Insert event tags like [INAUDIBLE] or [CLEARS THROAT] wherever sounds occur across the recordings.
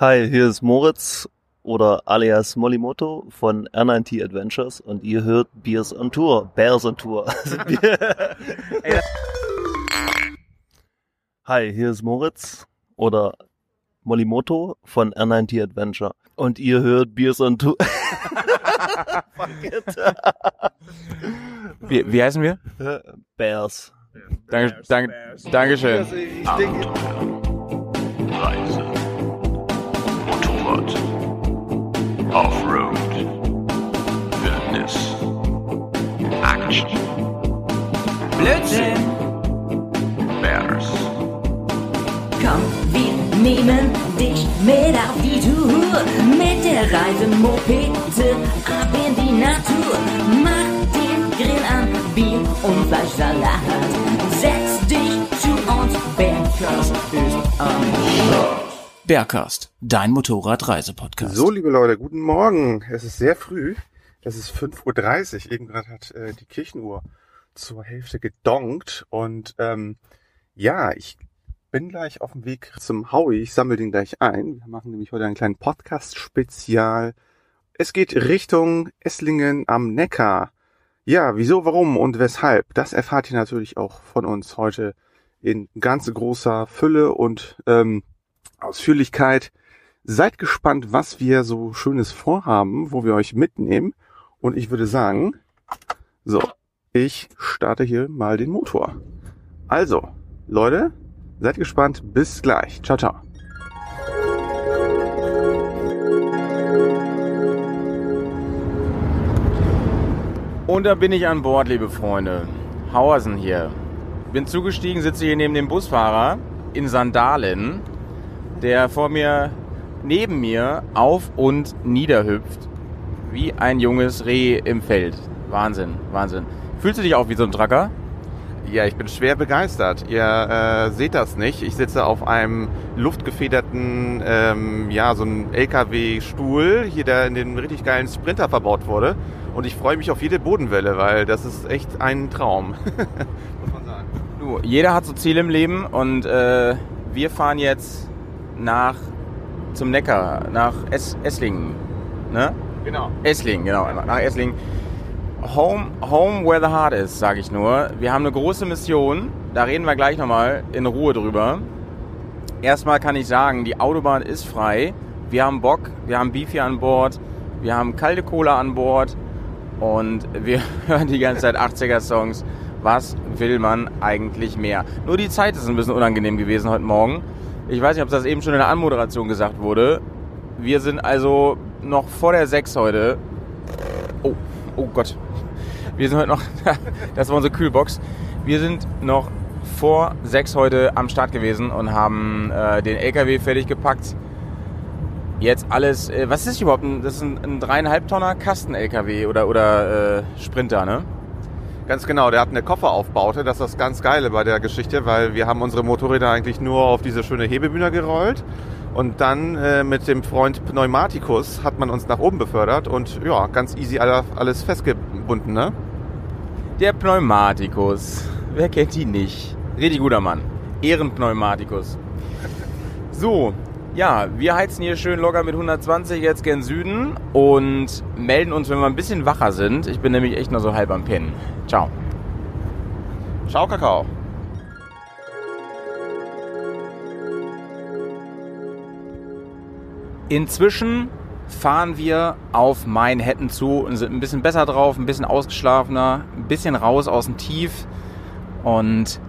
Hi, hier ist Moritz oder alias Molimoto von R9T Adventures und ihr hört Beers on Tour, Bears on Tour. [LAUGHS] [LAUGHS] Hi, hier ist Moritz oder Molimoto von R9T Adventure und ihr hört Beers on Tour. [LAUGHS] Wie, wie heißen wir? Bears. Danke, danke, Dankeschön. Ich denke, Motorrad. Offroad. Wildnis. Action. Blödsinn! Bears. Komm, wir nehmen dich mit auf die Tour. Mit der Reisemopete ab in die Natur. Mach den Grill an, Bier und Fleischsalat. Setz dich zu uns, Bergkast ist am Start. Bergcast, dein Motorradreisepodcast. So, liebe Leute, guten Morgen. Es ist sehr früh. Es ist 5.30 Uhr. Eben gerade hat äh, die Kirchenuhr zur Hälfte gedonkt. Und ähm, ja, ich bin gleich auf dem Weg zum Howie. Ich sammle den gleich ein. Wir machen nämlich heute einen kleinen Podcast-Spezial. Es geht Richtung Esslingen am Neckar. Ja, wieso, warum und weshalb? Das erfahrt ihr natürlich auch von uns heute in ganz großer Fülle und ähm, Ausführlichkeit. Seid gespannt, was wir so Schönes vorhaben, wo wir euch mitnehmen. Und ich würde sagen, so, ich starte hier mal den Motor. Also, Leute, seid gespannt. Bis gleich. Ciao, ciao. Und da bin ich an Bord, liebe Freunde. Hauersen hier. Bin zugestiegen, sitze hier neben dem Busfahrer in Sandalen, der vor mir, neben mir auf und niederhüpft. Wie ein junges Reh im Feld. Wahnsinn, Wahnsinn. Fühlst du dich auch wie so ein Tracker? Ja, ich bin schwer begeistert. Ihr äh, seht das nicht. Ich sitze auf einem luftgefederten, ähm, ja, so ein LKW-Stuhl, hier der in den richtig geilen Sprinter verbaut wurde. Und ich freue mich auf jede Bodenwelle, weil das ist echt ein Traum. [LAUGHS] Muss man sagen. Du, jeder hat so Ziele im Leben und äh, wir fahren jetzt nach zum Neckar, nach es Esslingen. Ne? Genau. Esslingen, genau, nach Esslingen. Home, home where the heart is, sage ich nur. Wir haben eine große Mission, da reden wir gleich nochmal in Ruhe drüber. Erstmal kann ich sagen, die Autobahn ist frei. Wir haben Bock, wir haben Beefy an Bord, wir haben kalte Cola an Bord und wir [LAUGHS] hören die ganze Zeit 80er-Songs. Was will man eigentlich mehr? Nur die Zeit ist ein bisschen unangenehm gewesen heute Morgen. Ich weiß nicht, ob das eben schon in der Anmoderation gesagt wurde. Wir sind also noch vor der 6 heute. Oh, oh Gott. Wir sind heute noch, [LAUGHS] das war unsere Kühlbox. Wir sind noch vor 6 heute am Start gewesen und haben äh, den LKW fertig gepackt. Jetzt alles, äh, was ist das überhaupt? Das ist ein, ein dreieinhalb Tonner Kasten-LKW oder, oder äh, Sprinter, ne? Ganz genau, der hat eine Kofferaufbaute. Das ist das ganz Geile bei der Geschichte, weil wir haben unsere Motorräder eigentlich nur auf diese schöne Hebebühne gerollt. Und dann äh, mit dem Freund Pneumatikus hat man uns nach oben befördert und ja, ganz easy alle- alles festgebunden, ne? Der Pneumatikus. Wer kennt ihn nicht? Richtig guter Mann. Ehrenpneumatikus. [LAUGHS] So, ja, wir heizen hier schön locker mit 120 jetzt gen Süden und melden uns, wenn wir ein bisschen wacher sind. Ich bin nämlich echt nur so halb am Pennen. Ciao. Ciao, Kakao. Inzwischen fahren wir auf Manhattan zu und sind ein bisschen besser drauf, ein bisschen ausgeschlafener, ein bisschen raus aus dem Tief und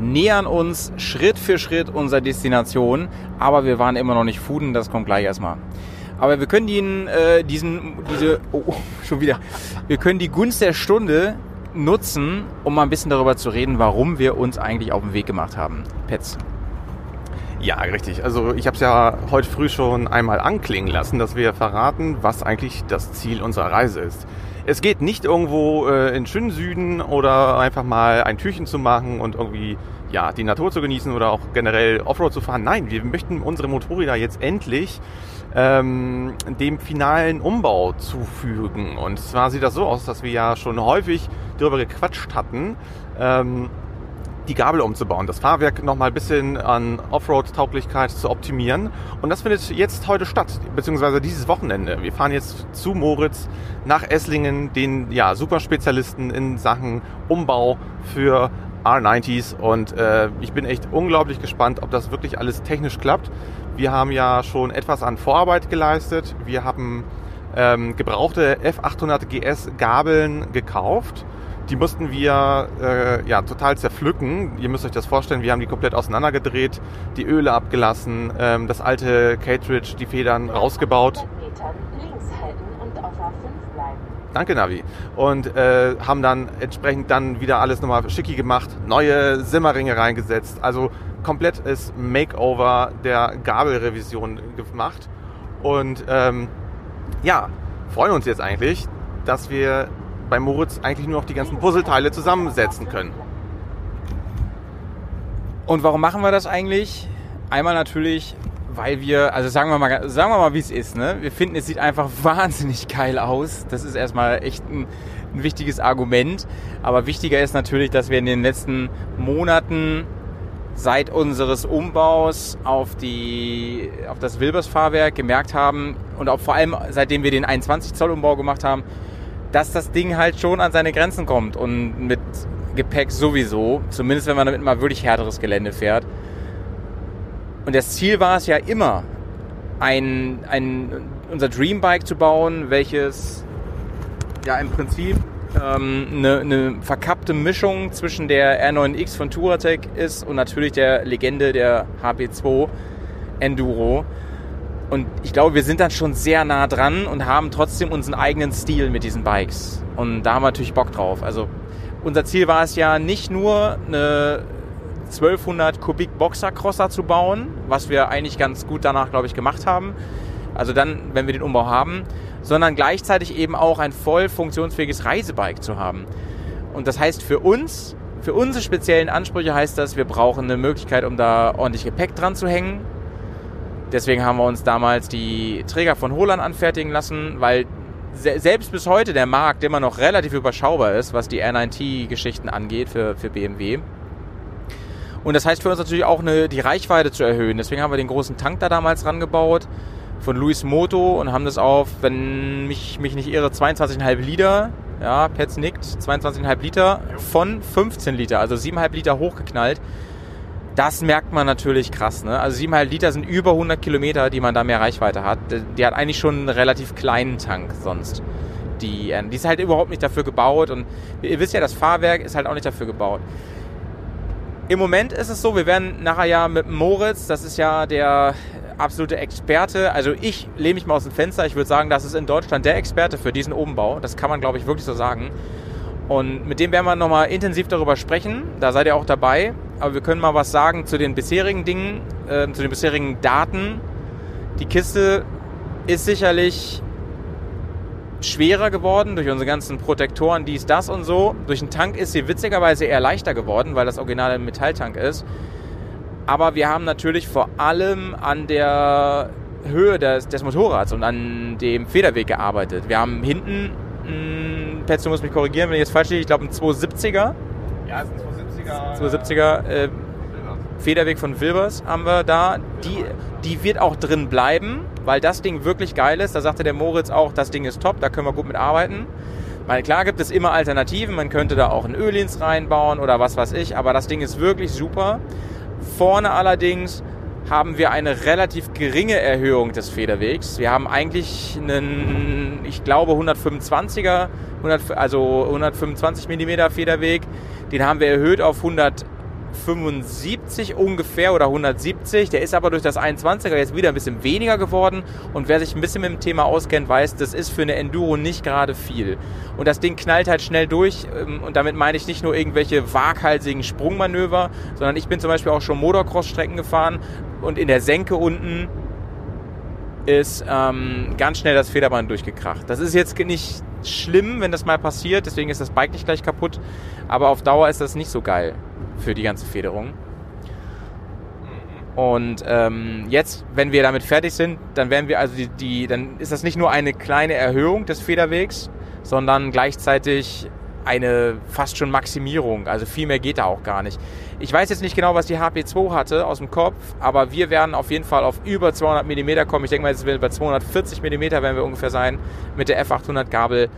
nähern uns Schritt für Schritt unserer Destination. Aber wir waren immer noch nicht Fuden, das kommt gleich erstmal. Aber wir können Ihnen äh, diesen, diese, oh, oh, [LAUGHS] schon wieder, wir können die Gunst der Stunde nutzen, um mal ein bisschen darüber zu reden, warum wir uns eigentlich auf den Weg gemacht haben. Pets. Ja, richtig. Also ich habe es ja heute früh schon einmal anklingen lassen, dass wir verraten, was eigentlich das Ziel unserer Reise ist. Es geht nicht irgendwo äh, in schönen Süden oder einfach mal ein Türchen zu machen und irgendwie ja die Natur zu genießen oder auch generell Offroad zu fahren. Nein, wir möchten unsere Motorräder jetzt endlich ähm, dem finalen Umbau zufügen. Und zwar sieht das so aus, dass wir ja schon häufig darüber gequatscht hatten. Ähm, die Gabel umzubauen, das Fahrwerk nochmal ein bisschen an Offroad-Tauglichkeit zu optimieren. Und das findet jetzt heute statt, beziehungsweise dieses Wochenende. Wir fahren jetzt zu Moritz nach Esslingen, den ja, Superspezialisten in Sachen Umbau für R90s. Und äh, ich bin echt unglaublich gespannt, ob das wirklich alles technisch klappt. Wir haben ja schon etwas an Vorarbeit geleistet. Wir haben ähm, gebrauchte F800 GS Gabeln gekauft. Die mussten wir äh, ja total zerpflücken. Ihr müsst euch das vorstellen, wir haben die komplett auseinandergedreht, die Öle abgelassen, ähm, das alte Cartridge, die Federn rausgebaut. Danke, Navi. Und äh, haben dann entsprechend dann wieder alles nochmal schicki gemacht, neue Simmerringe reingesetzt. Also komplettes Makeover der Gabelrevision gemacht. Und ähm, ja, freuen uns jetzt eigentlich, dass wir bei Moritz eigentlich nur noch die ganzen Puzzleteile zusammensetzen können. Und warum machen wir das eigentlich? Einmal natürlich, weil wir, also sagen wir mal, sagen wir mal, wie es ist. Ne? Wir finden, es sieht einfach [LAUGHS] wahnsinnig geil aus. Das ist erstmal echt ein, ein wichtiges Argument. Aber wichtiger ist natürlich, dass wir in den letzten Monaten seit unseres Umbaus auf, die, auf das Wilbers-Fahrwerk gemerkt haben und auch vor allem seitdem wir den 21 Zoll Umbau gemacht haben, dass das Ding halt schon an seine Grenzen kommt und mit Gepäck sowieso, zumindest wenn man damit mal wirklich härteres Gelände fährt. Und das Ziel war es ja immer, ein, ein, unser Dreambike zu bauen, welches ja im Prinzip ähm, eine, eine verkappte Mischung zwischen der R9X von Touratec ist und natürlich der Legende der HP2 Enduro. Und ich glaube, wir sind dann schon sehr nah dran und haben trotzdem unseren eigenen Stil mit diesen Bikes. Und da haben wir natürlich Bock drauf. Also unser Ziel war es ja nicht nur eine 1200 Kubik Boxercrosser zu bauen, was wir eigentlich ganz gut danach, glaube ich, gemacht haben. Also dann, wenn wir den Umbau haben, sondern gleichzeitig eben auch ein voll funktionsfähiges Reisebike zu haben. Und das heißt für uns, für unsere speziellen Ansprüche heißt das, wir brauchen eine Möglichkeit, um da ordentlich Gepäck dran zu hängen. Deswegen haben wir uns damals die Träger von Holland anfertigen lassen, weil selbst bis heute der Markt immer noch relativ überschaubar ist, was die R9T-Geschichten angeht für, für BMW. Und das heißt für uns natürlich auch eine, die Reichweite zu erhöhen. Deswegen haben wir den großen Tank da damals rangebaut von Luis Moto und haben das auf, wenn mich, mich nicht irre, 22,5 Liter, ja, Pets nickt, 22,5 Liter von 15 Liter, also 7,5 Liter hochgeknallt. Das merkt man natürlich krass. Ne? Also 7,5 Liter sind über 100 Kilometer, die man da mehr Reichweite hat. Die hat eigentlich schon einen relativ kleinen Tank sonst. Die, die ist halt überhaupt nicht dafür gebaut und ihr wisst ja, das Fahrwerk ist halt auch nicht dafür gebaut. Im Moment ist es so, wir werden nachher ja mit Moritz, das ist ja der absolute Experte. Also ich lehne mich mal aus dem Fenster. Ich würde sagen, das ist in Deutschland der Experte für diesen Umbau. Das kann man, glaube ich, wirklich so sagen. Und mit dem werden wir nochmal intensiv darüber sprechen. Da seid ihr auch dabei. Aber wir können mal was sagen zu den bisherigen Dingen, äh, zu den bisherigen Daten. Die Kiste ist sicherlich schwerer geworden durch unsere ganzen Protektoren, dies, das und so. Durch den Tank ist sie witzigerweise eher leichter geworden, weil das originale Metalltank ist. Aber wir haben natürlich vor allem an der Höhe des, des Motorrads und an dem Federweg gearbeitet. Wir haben hinten, mh, Petz, du musst mich korrigieren, wenn ich jetzt falsch liege, ich glaube ein 270er. Ja, ist ein 270er. 270er äh, Federweg von Wilbers haben wir da. Die, die wird auch drin bleiben, weil das Ding wirklich geil ist. Da sagte der Moritz auch, das Ding ist top, da können wir gut mit arbeiten. Weil klar gibt es immer Alternativen, man könnte da auch ein Ölins reinbauen oder was weiß ich, aber das Ding ist wirklich super. Vorne allerdings haben wir eine relativ geringe Erhöhung des Federwegs. Wir haben eigentlich einen, ich glaube, 125er, 100, also 125 mm Federweg. Den haben wir erhöht auf 100 75 ungefähr oder 170. Der ist aber durch das 21er jetzt wieder ein bisschen weniger geworden. Und wer sich ein bisschen mit dem Thema auskennt, weiß, das ist für eine Enduro nicht gerade viel. Und das Ding knallt halt schnell durch. Ähm, und damit meine ich nicht nur irgendwelche waghalsigen Sprungmanöver, sondern ich bin zum Beispiel auch schon Motocross-Strecken gefahren und in der Senke unten ist ähm, ganz schnell das Federband durchgekracht. Das ist jetzt nicht schlimm, wenn das mal passiert, deswegen ist das Bike nicht gleich kaputt, aber auf Dauer ist das nicht so geil für die ganze Federung. Und ähm, jetzt, wenn wir damit fertig sind, dann werden wir also die, die, dann ist das nicht nur eine kleine Erhöhung des Federwegs, sondern gleichzeitig eine fast schon Maximierung. Also viel mehr geht da auch gar nicht. Ich weiß jetzt nicht genau, was die HP2 hatte aus dem Kopf, aber wir werden auf jeden Fall auf über 200 mm kommen. Ich denke mal, jetzt werden wir bei 240 mm werden wir ungefähr sein mit der F800 Gabel.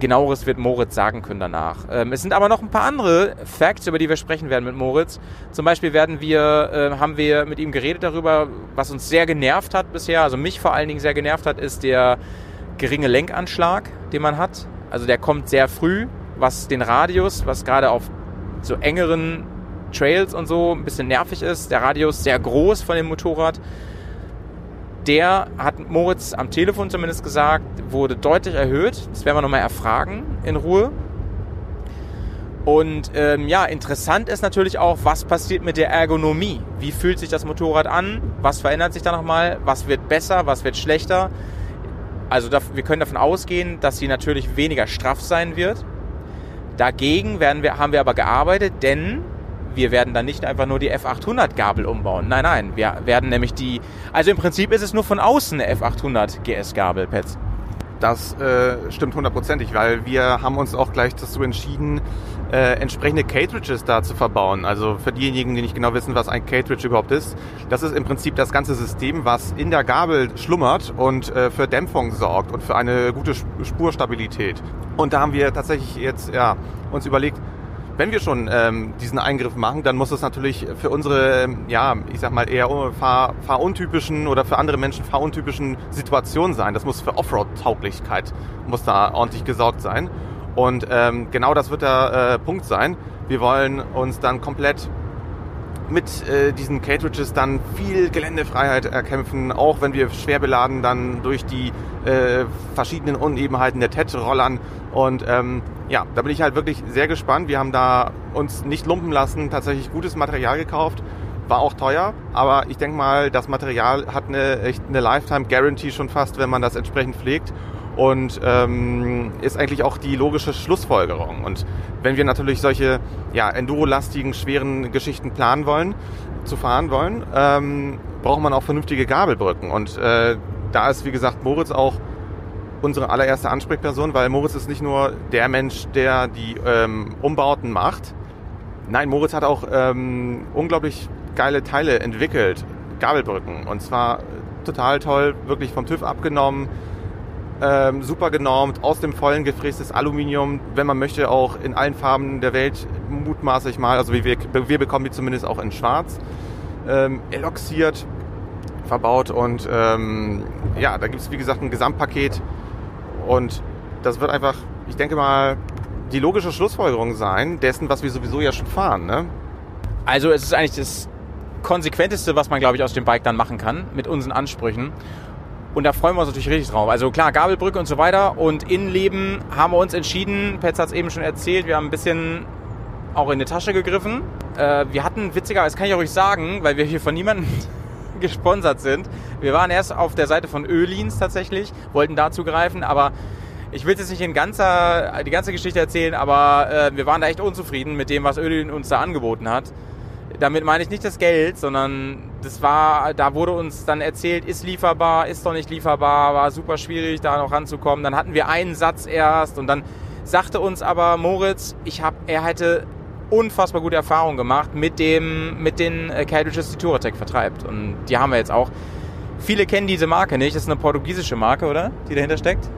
Genaueres wird Moritz sagen können danach. Ähm, es sind aber noch ein paar andere Facts, über die wir sprechen werden mit Moritz. Zum Beispiel werden wir, äh, haben wir mit ihm geredet darüber, was uns sehr genervt hat bisher, also mich vor allen Dingen sehr genervt hat, ist der geringe Lenkanschlag, den man hat. Also der kommt sehr früh, was den Radius, was gerade auf so engeren Trails und so ein bisschen nervig ist. Der Radius sehr groß von dem Motorrad. Der hat Moritz am Telefon zumindest gesagt, wurde deutlich erhöht. Das werden wir nochmal erfragen in Ruhe. Und ähm, ja, interessant ist natürlich auch, was passiert mit der Ergonomie. Wie fühlt sich das Motorrad an? Was verändert sich da nochmal? Was wird besser? Was wird schlechter? Also da, wir können davon ausgehen, dass sie natürlich weniger straff sein wird. Dagegen werden wir, haben wir aber gearbeitet, denn wir werden dann nicht einfach nur die F800 Gabel umbauen. Nein, nein, wir werden nämlich die, also im Prinzip ist es nur von außen eine F800 GS Gabel, Pets. Das äh, stimmt hundertprozentig, weil wir haben uns auch gleich dazu entschieden, äh, entsprechende Cartridges da zu verbauen. Also für diejenigen, die nicht genau wissen, was ein Cartridge überhaupt ist, das ist im Prinzip das ganze System, was in der Gabel schlummert und äh, für Dämpfung sorgt und für eine gute Spurstabilität. Und da haben wir tatsächlich jetzt ja, uns überlegt, wenn wir schon ähm, diesen Eingriff machen, dann muss es natürlich für unsere, ähm, ja, ich sag mal eher fahr, fahruntypischen oder für andere Menschen fahruntypischen Situationen sein. Das muss für Offroad-Tauglichkeit, muss da ordentlich gesorgt sein. Und ähm, genau das wird der äh, Punkt sein. Wir wollen uns dann komplett mit äh, diesen Cartridges dann viel Geländefreiheit erkämpfen, auch wenn wir schwer beladen dann durch die äh, verschiedenen Unebenheiten der TED rollern. Und ähm, ja, da bin ich halt wirklich sehr gespannt. Wir haben da uns nicht lumpen lassen, tatsächlich gutes Material gekauft. War auch teuer, aber ich denke mal, das Material hat eine eine Lifetime Guarantee schon fast, wenn man das entsprechend pflegt und ähm, ist eigentlich auch die logische Schlussfolgerung. Und wenn wir natürlich solche ja, enduro-lastigen, schweren Geschichten planen wollen, zu fahren wollen, ähm, braucht man auch vernünftige Gabelbrücken. Und äh, da ist, wie gesagt, Moritz auch unsere allererste Ansprechperson, weil Moritz ist nicht nur der Mensch, der die ähm, Umbauten macht. Nein, Moritz hat auch ähm, unglaublich geile Teile entwickelt, Gabelbrücken. Und zwar total toll, wirklich vom TÜV abgenommen, ähm, super genormt, aus dem vollen gefrästes Aluminium, wenn man möchte auch in allen Farben der Welt, mutmaße ich mal, also wir, wir bekommen die zumindest auch in schwarz, ähm, eloxiert, verbaut und ähm, ja, da gibt es wie gesagt ein Gesamtpaket und das wird einfach, ich denke mal, die logische Schlussfolgerung sein dessen, was wir sowieso ja schon fahren. Ne? Also es ist eigentlich das konsequenteste, was man, glaube ich, aus dem Bike dann machen kann, mit unseren Ansprüchen. Und da freuen wir uns natürlich richtig drauf. Also klar, Gabelbrücke und so weiter. Und Innenleben haben wir uns entschieden, Petz hat es eben schon erzählt, wir haben ein bisschen auch in die Tasche gegriffen. Äh, wir hatten, witziger, das kann ich euch sagen, weil wir hier von niemandem [LAUGHS] gesponsert sind. Wir waren erst auf der Seite von Ölins tatsächlich, wollten da zugreifen, aber ich will jetzt nicht in ganzer, die ganze Geschichte erzählen, aber äh, wir waren da echt unzufrieden mit dem, was Ölin uns da angeboten hat. Damit meine ich nicht das Geld, sondern das war, da wurde uns dann erzählt, ist lieferbar, ist doch nicht lieferbar, war super schwierig, da noch ranzukommen. Dann hatten wir einen Satz erst und dann sagte uns aber Moritz, ich hab, er hätte unfassbar gute Erfahrungen gemacht mit dem, mit den äh, Cartridges, die Touratec vertreibt. Und die haben wir jetzt auch. Viele kennen diese Marke nicht. Das ist eine portugiesische Marke, oder? Die dahinter steckt?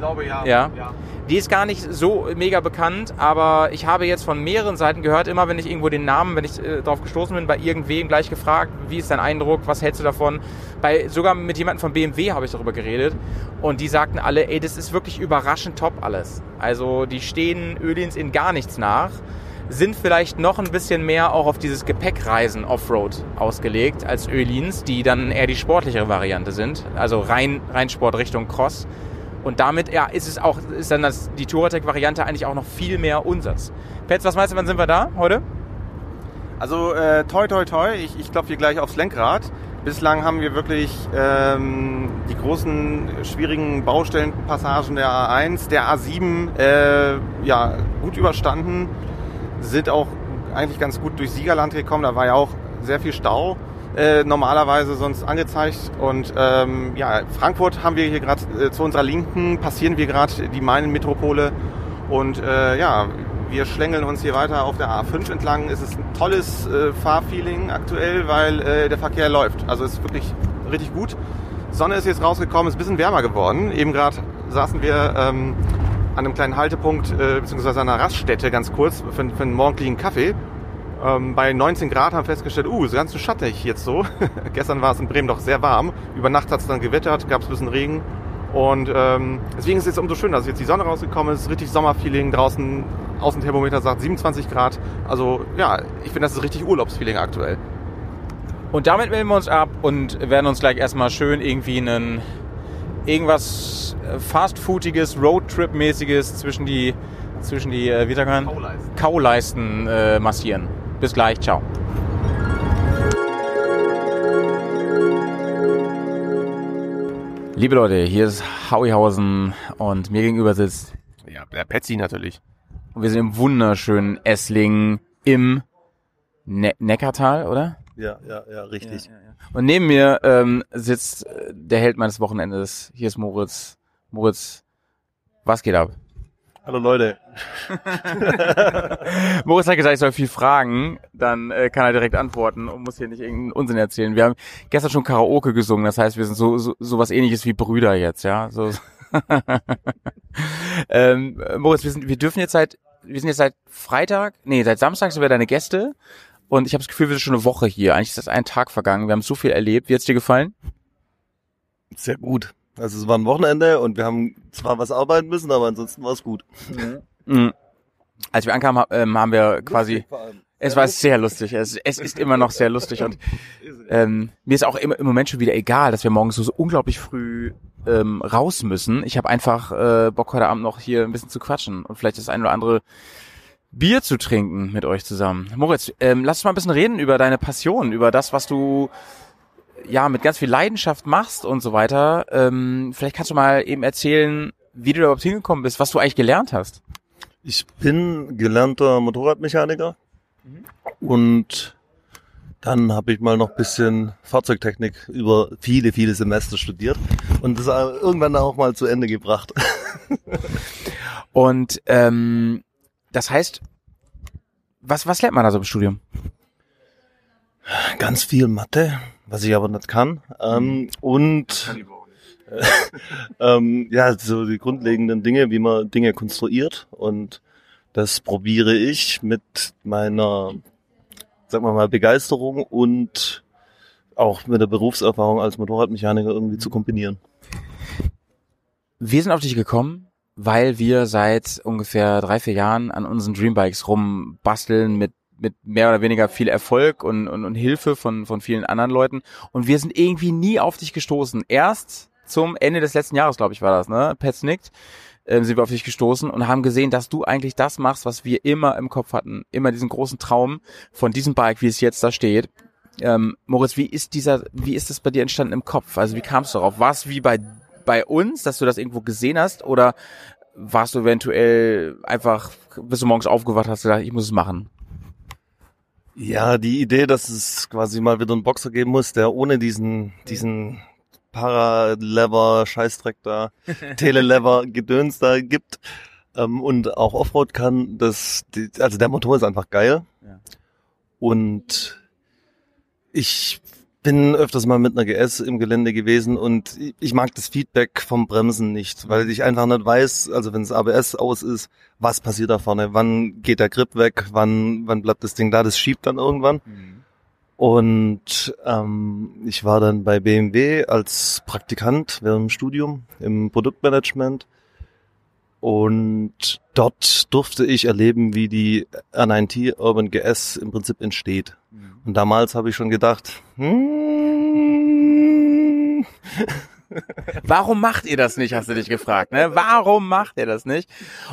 Ich glaube ja. Ja. ja. Die ist gar nicht so mega bekannt, aber ich habe jetzt von mehreren Seiten gehört, immer wenn ich irgendwo den Namen, wenn ich äh, darauf gestoßen bin, bei irgendwem gleich gefragt, wie ist dein Eindruck, was hältst du davon? Bei, sogar mit jemandem von BMW habe ich darüber geredet und die sagten alle, ey, das ist wirklich überraschend top alles. Also die stehen Ölins in gar nichts nach sind vielleicht noch ein bisschen mehr auch auf dieses Gepäckreisen Offroad ausgelegt als Ölins, die dann eher die sportlichere Variante sind, also rein, rein Sport Richtung Cross. Und damit ja, ist es auch, ist dann das, die Touratec-Variante eigentlich auch noch viel mehr Unsatz. Petz, was meinst du, wann sind wir da heute? Also äh, toi toi toi, ich, ich klopfe hier gleich aufs Lenkrad. Bislang haben wir wirklich ähm, die großen schwierigen Baustellenpassagen der A1, der A7 äh, ja, gut überstanden, sind auch eigentlich ganz gut durch Siegerland gekommen. Da war ja auch sehr viel Stau äh, normalerweise sonst angezeigt. Und ähm, ja, Frankfurt haben wir hier gerade äh, zu unserer Linken, passieren wir gerade die Main-Metropole. Und äh, ja, wir schlängeln uns hier weiter auf der A5 entlang. Es ist ein tolles äh, Fahrfeeling aktuell, weil äh, der Verkehr läuft. Also es ist wirklich richtig gut. Sonne ist jetzt rausgekommen, ist ein bisschen wärmer geworden. Eben gerade saßen wir ähm, an einem kleinen Haltepunkt, äh, an einer Raststätte ganz kurz für, für einen morgendlichen Kaffee. Ähm, bei 19 Grad haben wir festgestellt, uh, ist ganz schön schattig jetzt so. [LAUGHS] Gestern war es in Bremen doch sehr warm. Über Nacht hat es dann gewettert, gab es ein bisschen Regen. Und ähm, deswegen ist es jetzt umso schöner, dass jetzt die Sonne rausgekommen ist, richtig Sommerfeeling draußen. Außenthermometer sagt 27 Grad. Also ja, ich finde, das ist richtig Urlaubsfeeling aktuell. Und damit melden wir uns ab und werden uns gleich erstmal schön irgendwie einen irgendwas äh, fastfoodiges, Roadtrip-mäßiges zwischen die zwischen die äh, wie sagt man? Kauleisten. Kauleisten äh, massieren. Bis gleich, ciao. Liebe Leute, hier ist Hauihausen und mir gegenüber sitzt Ja, der Petsy natürlich. und wir sind im wunderschönen Esslingen im ne Neckartal, oder? Ja, ja, ja, richtig. Und neben mir ähm, sitzt äh, der Held meines Wochenendes. Hier ist Moritz. Moritz, was geht ab? Hallo Leute. [LAUGHS] Moritz hat gesagt, ich soll viel fragen, dann äh, kann er direkt antworten und muss hier nicht irgendeinen Unsinn erzählen. Wir haben gestern schon Karaoke gesungen, das heißt, wir sind so so, so was ähnliches wie Brüder jetzt, ja. So. [LAUGHS] ähm, Moritz, wir, sind, wir dürfen jetzt seit, wir sind jetzt seit Freitag, nee, seit Samstag sind wir deine Gäste und ich habe das Gefühl, wir sind schon eine Woche hier. Eigentlich ist das ein Tag vergangen. Wir haben so viel erlebt. Wie hat's dir gefallen? Sehr gut. Also es war ein Wochenende und wir haben zwar was arbeiten müssen, aber ansonsten war es gut. Mhm. Als wir ankamen, ähm, haben wir quasi. Es war sehr lustig. Es, es ist immer noch sehr lustig und [LAUGHS] ähm, mir ist auch immer im Moment schon wieder egal, dass wir morgens so, so unglaublich früh ähm, raus müssen. Ich habe einfach äh, Bock heute Abend noch hier ein bisschen zu quatschen und vielleicht das ein oder andere Bier zu trinken mit euch zusammen. Moritz, ähm, lass uns mal ein bisschen reden über deine Passion, über das, was du ja mit ganz viel Leidenschaft machst und so weiter. Ähm, vielleicht kannst du mal eben erzählen, wie du da überhaupt hingekommen bist, was du eigentlich gelernt hast. Ich bin gelernter Motorradmechaniker und dann habe ich mal noch bisschen Fahrzeugtechnik über viele, viele Semester studiert und das irgendwann auch mal zu Ende gebracht. [LAUGHS] Und ähm, das heißt, was, was lernt man da so im Studium? Ganz viel Mathe, was ich aber nicht kann. Ähm, und [LAUGHS] ähm, ja, so die grundlegenden Dinge, wie man Dinge konstruiert. Und das probiere ich mit meiner, sagen wir mal, Begeisterung und auch mit der Berufserfahrung als Motorradmechaniker irgendwie zu kombinieren. Wir sind auf dich gekommen, weil wir seit ungefähr drei, vier Jahren an unseren Dreambikes rumbasteln mit mit mehr oder weniger viel Erfolg und, und, und Hilfe von, von vielen anderen Leuten. Und wir sind irgendwie nie auf dich gestoßen. Erst zum Ende des letzten Jahres, glaube ich, war das, ne? Pets nickt, ähm, sind wir auf dich gestoßen und haben gesehen, dass du eigentlich das machst, was wir immer im Kopf hatten. Immer diesen großen Traum von diesem Bike, wie es jetzt da steht. Ähm, Moritz, wie ist dieser, wie ist das bei dir entstanden im Kopf? Also wie kamst du darauf? War es wie bei, bei uns, dass du das irgendwo gesehen hast oder warst du eventuell einfach, bist du morgens aufgewacht, hast gedacht, ich muss es machen? Ja, die Idee, dass es quasi mal wieder einen Boxer geben muss, der ohne diesen, diesen Paralever, Scheißdreck da, Telelever, [LAUGHS] Gedöns da gibt ähm, und auch Offroad kann, das, die, also der Motor ist einfach geil. Ja. Und ich bin öfters mal mit einer GS im Gelände gewesen und ich- mag das Feedback vom Bremsen nicht, weil ich einfach nicht weiß, also wenn das ABS aus ist, was passiert da vorne, wann geht der Grip weg, wann, wann bleibt das Ding da, das schiebt dann irgendwann. Und ähm, ich war dann bei BMW als Praktikant während dem Studium im Produktmanagement. Und dort durfte ich erleben, wie die R9T Urban GS im Prinzip entsteht. Und damals habe ich schon gedacht, hm, [LAUGHS] Warum macht ihr das nicht, hast du dich gefragt, ne? Warum macht ihr das nicht?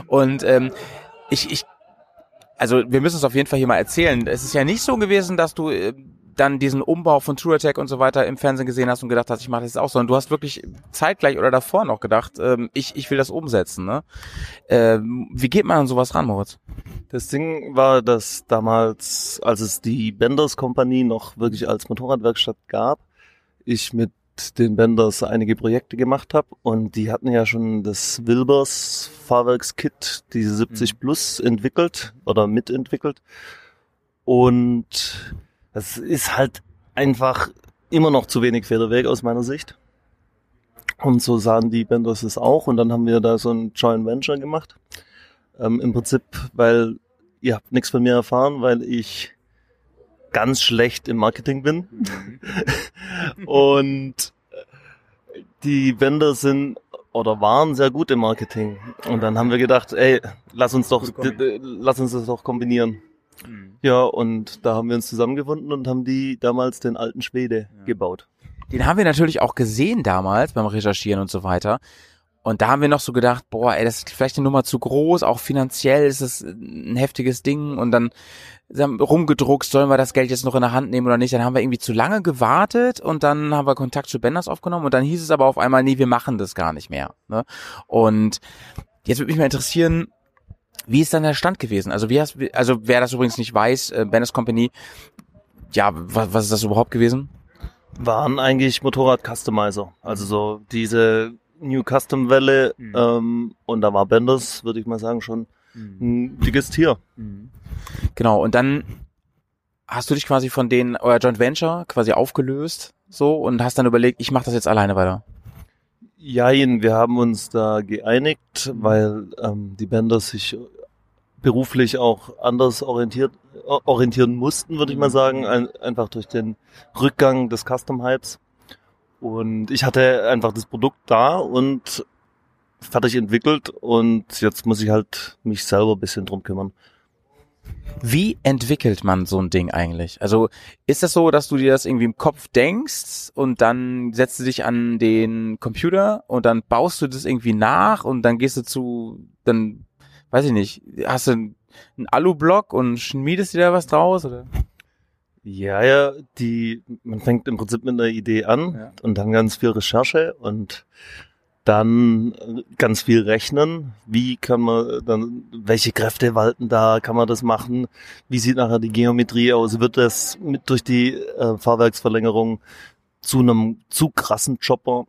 Und ähm, ich, ich, also wir müssen es auf jeden Fall hier mal erzählen. Es ist ja nicht so gewesen, dass du äh, dann diesen Umbau von True Attack und so weiter im Fernsehen gesehen hast und gedacht hast, ich mache das jetzt auch, sondern du hast wirklich zeitgleich oder davor noch gedacht, ähm, ich, ich will das umsetzen. Ne? Ähm, wie geht man an sowas ran, Moritz? Das Ding war, dass damals, als es die Benders Kompanie noch wirklich als Motorradwerkstatt gab, ich mit mit den Benders einige Projekte gemacht habe und die hatten ja schon das Wilbers Fahrwerkskit, diese 70 Plus entwickelt oder mitentwickelt und das ist halt einfach immer noch zu wenig Federweg aus meiner Sicht. Und so sahen die Benders es auch und dann haben wir da so ein Joint Venture gemacht. Ähm, Im Prinzip, weil ihr habt nichts von mir erfahren, weil ich ganz schlecht im Marketing bin. [LAUGHS] und die Vendor sind oder waren sehr gut im Marketing. Und dann haben wir gedacht, ey, lass uns doch, lass uns das doch kombinieren. Mhm. Ja, und da haben wir uns zusammengefunden und haben die damals den alten Schwede gebaut. Den haben wir natürlich auch gesehen damals beim Recherchieren und so weiter. Und da haben wir noch so gedacht, boah, ey, das ist vielleicht eine Nummer zu groß, auch finanziell ist es ein heftiges Ding und dann rumgedruckt, sollen wir das Geld jetzt noch in der Hand nehmen oder nicht? Dann haben wir irgendwie zu lange gewartet und dann haben wir Kontakt zu Benders aufgenommen und dann hieß es aber auf einmal, nee, wir machen das gar nicht mehr. Ne? Und jetzt würde mich mal interessieren, wie ist dann der Stand gewesen? Also wie hast, also wer das übrigens nicht weiß, äh, Benders Company, ja, was, was ist das überhaupt gewesen? Waren eigentlich Motorrad-Customizer. Also so diese New Custom Welle Mhm. ähm, und da war Benders, würde ich mal sagen, schon ein dickes Tier. Genau, und dann hast du dich quasi von denen, euer Joint Venture quasi aufgelöst, so, und hast dann überlegt, ich mache das jetzt alleine weiter. Jein, wir haben uns da geeinigt, weil ähm, die Benders sich beruflich auch anders orientiert, orientieren mussten, würde ich mal sagen, ein, einfach durch den Rückgang des Custom Hypes. Und ich hatte einfach das Produkt da und fertig entwickelt und jetzt muss ich halt mich selber ein bisschen drum kümmern. Wie entwickelt man so ein Ding eigentlich? Also ist das so, dass du dir das irgendwie im Kopf denkst und dann setzt du dich an den Computer und dann baust du das irgendwie nach und dann gehst du zu, dann, weiß ich nicht, hast du einen Alu-Block und schmiedest dir da was draus? Oder? Ja, ja, die, man fängt im Prinzip mit einer Idee an Ja. und dann ganz viel Recherche und dann äh, ganz viel rechnen. Wie kann man dann, welche Kräfte walten da? Kann man das machen? Wie sieht nachher die Geometrie aus? Wird das mit durch die äh, Fahrwerksverlängerung zu einem zu krassen Chopper?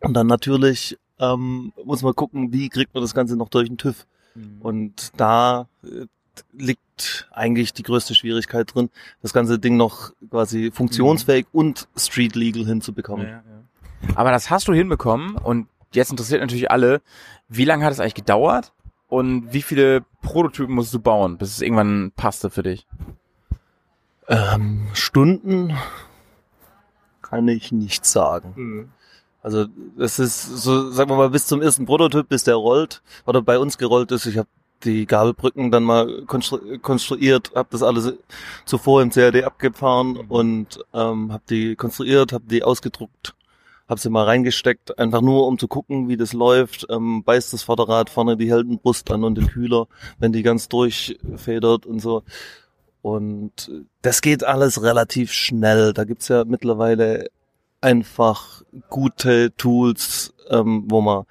Und dann natürlich ähm, muss man gucken, wie kriegt man das Ganze noch durch den TÜV? Und da äh, liegt eigentlich die größte Schwierigkeit drin, das ganze Ding noch quasi funktionsfähig und street legal hinzubekommen. Aber das hast du hinbekommen und jetzt interessiert natürlich alle, wie lange hat es eigentlich gedauert und wie viele Prototypen musst du bauen, bis es irgendwann passte für dich? Ähm, Stunden kann ich nicht sagen. Also es ist so, sagen wir mal, bis zum ersten Prototyp, bis der rollt oder bei uns gerollt ist. Ich habe die Gabelbrücken dann mal konstru konstruiert, habe das alles zuvor im CAD abgefahren und ähm, habe die konstruiert, habe die ausgedruckt, habe sie mal reingesteckt, einfach nur um zu gucken, wie das läuft. Ähm, beißt das Vorderrad vorne die Heldenbrust an und den Kühler, wenn die ganz durchfedert und so. Und das geht alles relativ schnell. Da gibt's ja mittlerweile einfach gute Tools, ähm, wo man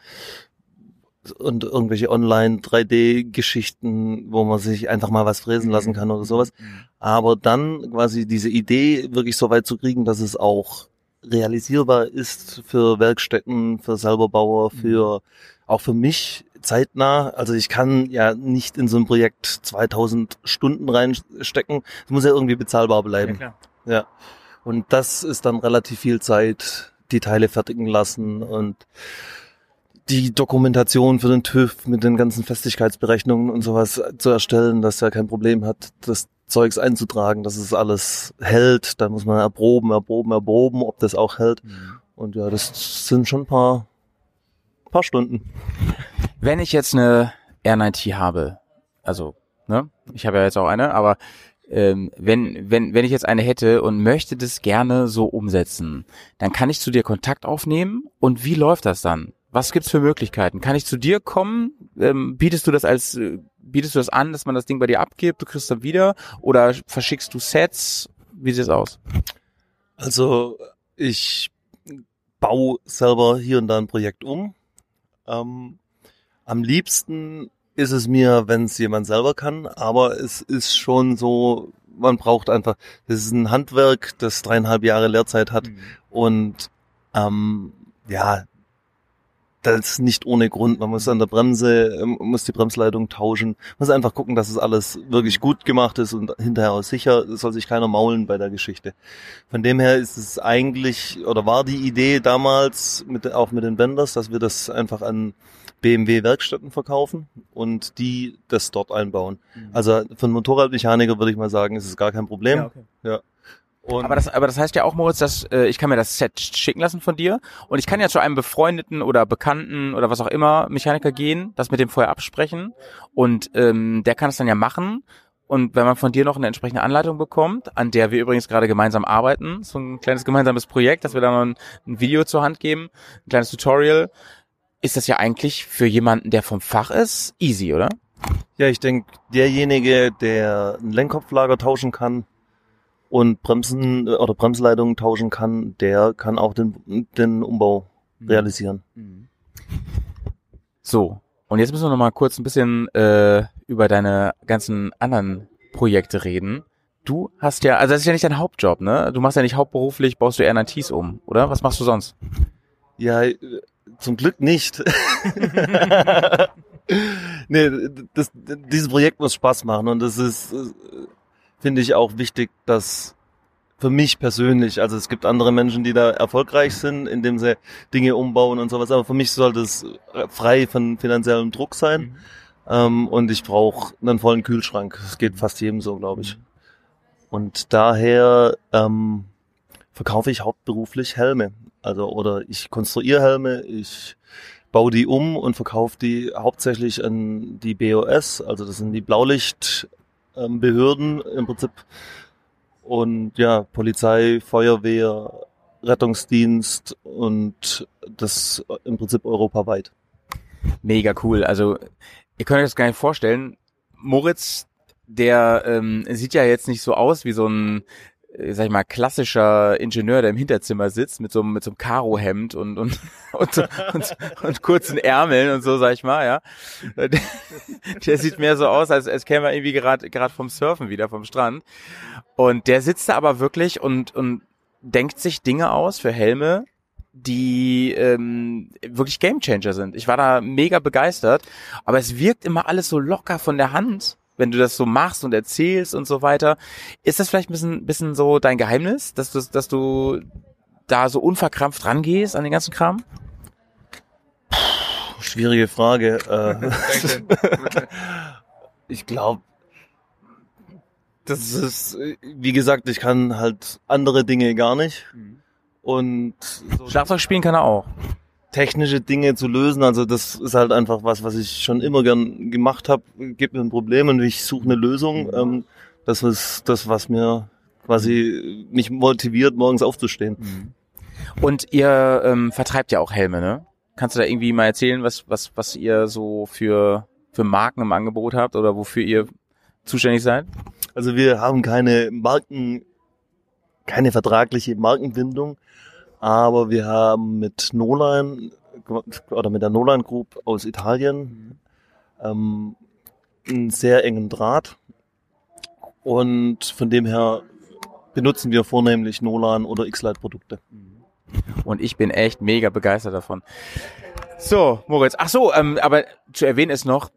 und irgendwelche Online-3D-Geschichten, wo man sich einfach mal was fräsen lassen kann oder sowas. Aber dann quasi diese Idee wirklich so weit zu kriegen, dass es auch realisierbar ist für Werkstätten, für Selberbauer, für auch für mich zeitnah. Also ich kann ja nicht in so ein Projekt 2000 Stunden reinstecken. Es muss ja irgendwie bezahlbar bleiben. Ja. Und das ist dann relativ viel Zeit, die Teile fertigen lassen und die Dokumentation für den TÜV mit den ganzen Festigkeitsberechnungen und sowas zu erstellen, dass er kein Problem hat, das Zeugs einzutragen, dass es alles hält. Da muss man erproben, erproben, erproben, ob das auch hält. Und ja, das sind schon ein paar, paar Stunden. Wenn ich jetzt eine R9T habe, also, ne, ich habe ja jetzt auch eine, aber ähm, wenn, wenn, wenn ich jetzt eine hätte und möchte das gerne so umsetzen, dann kann ich zu dir Kontakt aufnehmen und wie läuft das dann? Was gibt's für Möglichkeiten? Kann ich zu dir kommen? Ähm, bietest du das als, äh, bietest du das an, dass man das Ding bei dir abgibt, du kriegst dann wieder? Oder verschickst du Sets? Wie sieht's aus? Also ich baue selber hier und da ein Projekt um. Ähm, am liebsten ist es mir, wenn es jemand selber kann, aber es ist schon so, man braucht einfach, das ist ein Handwerk, das dreieinhalb Jahre Lehrzeit hat und Ähm, ja, das ist nicht ohne Grund. Man muss an der Bremse, ähm, muss die Bremsleitung tauschen. Man muss einfach gucken, dass es alles wirklich gut gemacht ist und hinterher auch sicher. Es soll sich keiner maulen bei der Geschichte. Von dem her ist es eigentlich, oder war die Idee damals, mit, auch mit den Benders, dass wir das einfach an BMW Werkstätten verkaufen und die das dort einbauen. Also für einen Motorradmechaniker würde ich mal sagen, ist es gar kein Problem. okay. Ja. Und Aber das, aber das heißt ja auch, Moritz, dass äh, ich kann mir das Set schicken lassen von dir und ich kann ja zu einem befreundeten oder Bekannten oder was auch immer Mechaniker gehen, das mit dem vorher absprechen und ähm, der kann es dann ja machen. Und wenn man von dir noch eine entsprechende Anleitung bekommt, an der wir übrigens gerade gemeinsam arbeiten, so ein kleines gemeinsames Projekt, dass wir da noch ein, ein Video zur Hand geben, ein kleines Tutorial, ist das ja eigentlich für jemanden, der vom Fach ist, easy, oder? Ja, ich denke, derjenige, der ein Lenkkopflager tauschen kann und Bremsen äh, oder Bremsleitungen tauschen kann, der kann auch den, den Umbau realisieren. So, und jetzt müssen wir noch mal kurz ein bisschen äh, über deine ganzen anderen Projekte reden. Du hast ja, also das ist ja nicht dein Hauptjob, ne? Du machst ja nicht hauptberuflich, baust du eher NITs um, oder? Was machst du sonst? Ja, zum Glück nicht. [LAUGHS] nee, das, dieses Projekt muss Spaß machen und das ist, äh, finde ich auch wichtig, dass für mich persönlich, also es gibt andere Menschen, die da erfolgreich sind, indem sie Dinge umbauen und sowas, aber für mich sollte es äh, frei von finanziellem Druck sein ähm, und ich brauche einen vollen Kühlschrank. Das geht fast jedem so, glaube ich. Und daher ähm, verkaufe ich hauptberuflich Helme. Also oder ich konstruiere Helme, ich baue die um und verkaufe die hauptsächlich an die BOS, also das sind die Blaulichtbehörden im Prinzip. Und ja, Polizei, Feuerwehr, Rettungsdienst und das im Prinzip europaweit. Mega cool. Also ihr könnt euch das gar nicht vorstellen. Moritz, der ähm, sieht ja jetzt nicht so aus wie so ein sag ich mal, klassischer Ingenieur, der im Hinterzimmer sitzt mit so, einem- mit so einem Karohemd und, und, [LAUGHS] und, und, und kurzen Ärmeln und so, sag ich mal, ja. Der, [LAUGHS] der sieht mehr so aus, als, als käme er irgendwie gerade gerade vom Surfen wieder vom Strand. Und der sitzt da aber wirklich und, und denkt sich Dinge aus für Helme, die ähm, wirklich Gamechanger sind. Ich war da mega begeistert, aber es wirkt immer alles so locker von der Hand, wenn du das so machst und erzählst und so weiter. Ist das vielleicht ein bisschen, bisschen so dein Geheimnis, dass du, dass du da so unverkrampft rangehst an den ganzen Kram? Schwierige Frage. Äh, [LAUGHS] [LAUGHS] ich glaube, das ist, wie gesagt, ich kann halt andere Dinge gar nicht. Und so Schlagzeug spielen kann er auch. Technische Dinge zu lösen, also das ist halt einfach was, was ich schon immer gern gemacht habe. Gibt mir ein Problem und ich suche eine Lösung. Ähm, das ist das, was mir quasi mich motiviert, morgens aufzustehen. Und ihr ähm, vertreibt ja auch Helme, ne? Kannst du da irgendwie mal erzählen, was, was, was ihr so für, für Marken im Angebot habt oder wofür ihr zuständig seid? Also wir haben keine Marken, keine vertragliche Markenbindung, aber wir haben mit Nolan oder mit der Nolan Group aus Italien ähm, einen sehr engen Draht und von dem her benutzen wir vornehmlich Nolan oder X-Lite Produkte. Und ich bin echt mega begeistert davon. So, Moritz. Ach so, ähm, aber zu erwähnen ist noch,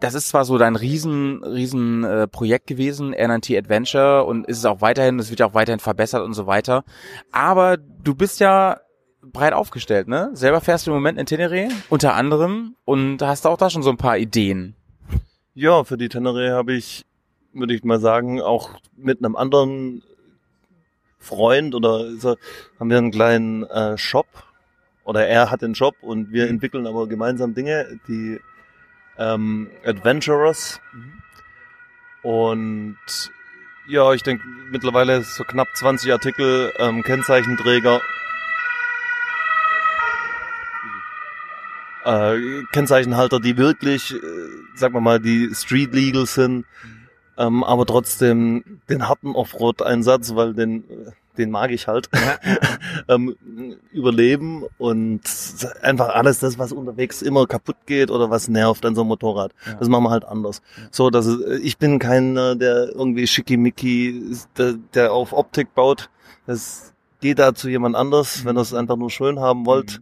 das ist zwar so dein riesen, riesen äh, Projekt gewesen, NNT Adventure, und ist es auch weiterhin, es wird ja auch weiterhin verbessert und so weiter. Aber du bist ja breit aufgestellt, ne? Selber fährst du im Moment in Tenere, unter anderem, und hast auch da schon so ein paar Ideen. Ja, für die Tenere habe ich, würde ich mal sagen, auch mit einem anderen Freund oder so, haben wir einen kleinen äh, Shop oder er hat den Shop und wir entwickeln aber gemeinsam Dinge, die ähm, Adventurers. Und ja, ich denke mittlerweile so knapp 20 Artikel, ähm, Kennzeichenträger, äh, Kennzeichenhalter, die wirklich, äh, sagen wir mal, die Street Legal sind, ähm, aber trotzdem den harten Offroad-Einsatz, weil den, äh, den mag ich halt, [LAUGHS] ähm, überleben und einfach alles das, was unterwegs immer kaputt geht oder was nervt an so einem Motorrad. Das machen wir halt anders. So, dass es, äh, ich bin keiner, der irgendwie schickimicki, der, der auf Optik baut. Das geht da zu jemand anders, wenn ihr es einfach nur schön haben wollt.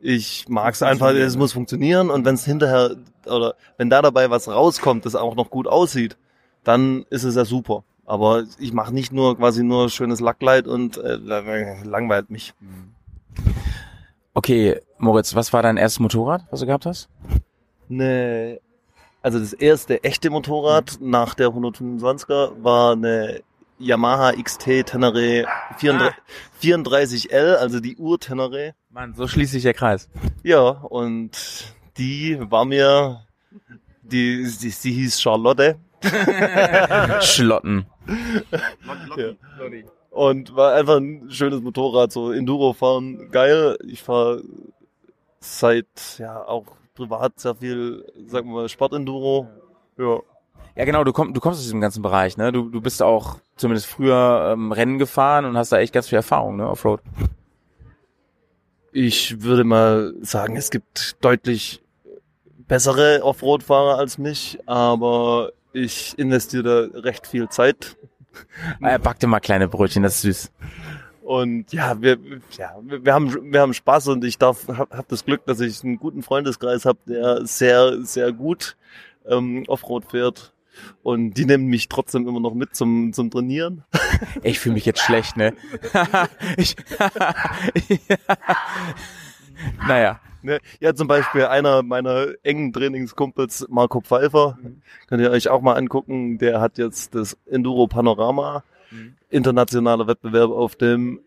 Ich mag es einfach, es muss funktionieren und wenn es hinterher oder wenn da dabei was rauskommt, das auch noch gut aussieht, dann ist es ja super. Aber ich mache nicht nur quasi nur schönes Lacklight und äh, langweilt mich. Okay, Moritz, was war dein erstes Motorrad, was du gehabt hast? Ne, also das erste echte Motorrad nach der 125er war eine Yamaha XT Tenere 34, 34L, also die Ur-Tenere. Mann, so schließt sich der Kreis. Ja, und die war mir, die, die, sie hieß Charlotte. [LAUGHS] [LAUGHS] Schlotten. Ja. Und war einfach ein schönes Motorrad, so Enduro fahren, geil. Ich fahre seit, ja, auch privat sehr viel, sagen wir mal, Sport-Enduro. Ja. Ja, genau, du, komm, du kommst aus diesem ganzen Bereich, ne? Du, du bist auch zumindest früher ähm, Rennen gefahren und hast da echt ganz viel Erfahrung, ne, Offroad. Ich würde mal sagen, es gibt deutlich bessere Offroad-Fahrer als mich, aber ich investiere da recht viel Zeit. Er backte mal kleine Brötchen, das ist süß. Und ja, wir, ja, wir haben, wir haben Spaß und ich darf, hab, hab das Glück, dass ich einen guten Freundeskreis habe, der sehr, sehr gut ähm, Offroad fährt. Und die nehmen mich trotzdem immer noch mit zum, zum Trainieren. Ich fühle mich jetzt schlecht, ne? [LAUGHS] [LAUGHS] ich, [LAUGHS] [LAUGHS] naja. Ne? Ja, zum Beispiel einer meiner engen Trainingskumpels, Marco Pfeiffer, könnt ihr euch auch mal angucken, der hat jetzt das Enduro Panorama, internationaler Wettbewerb auf dem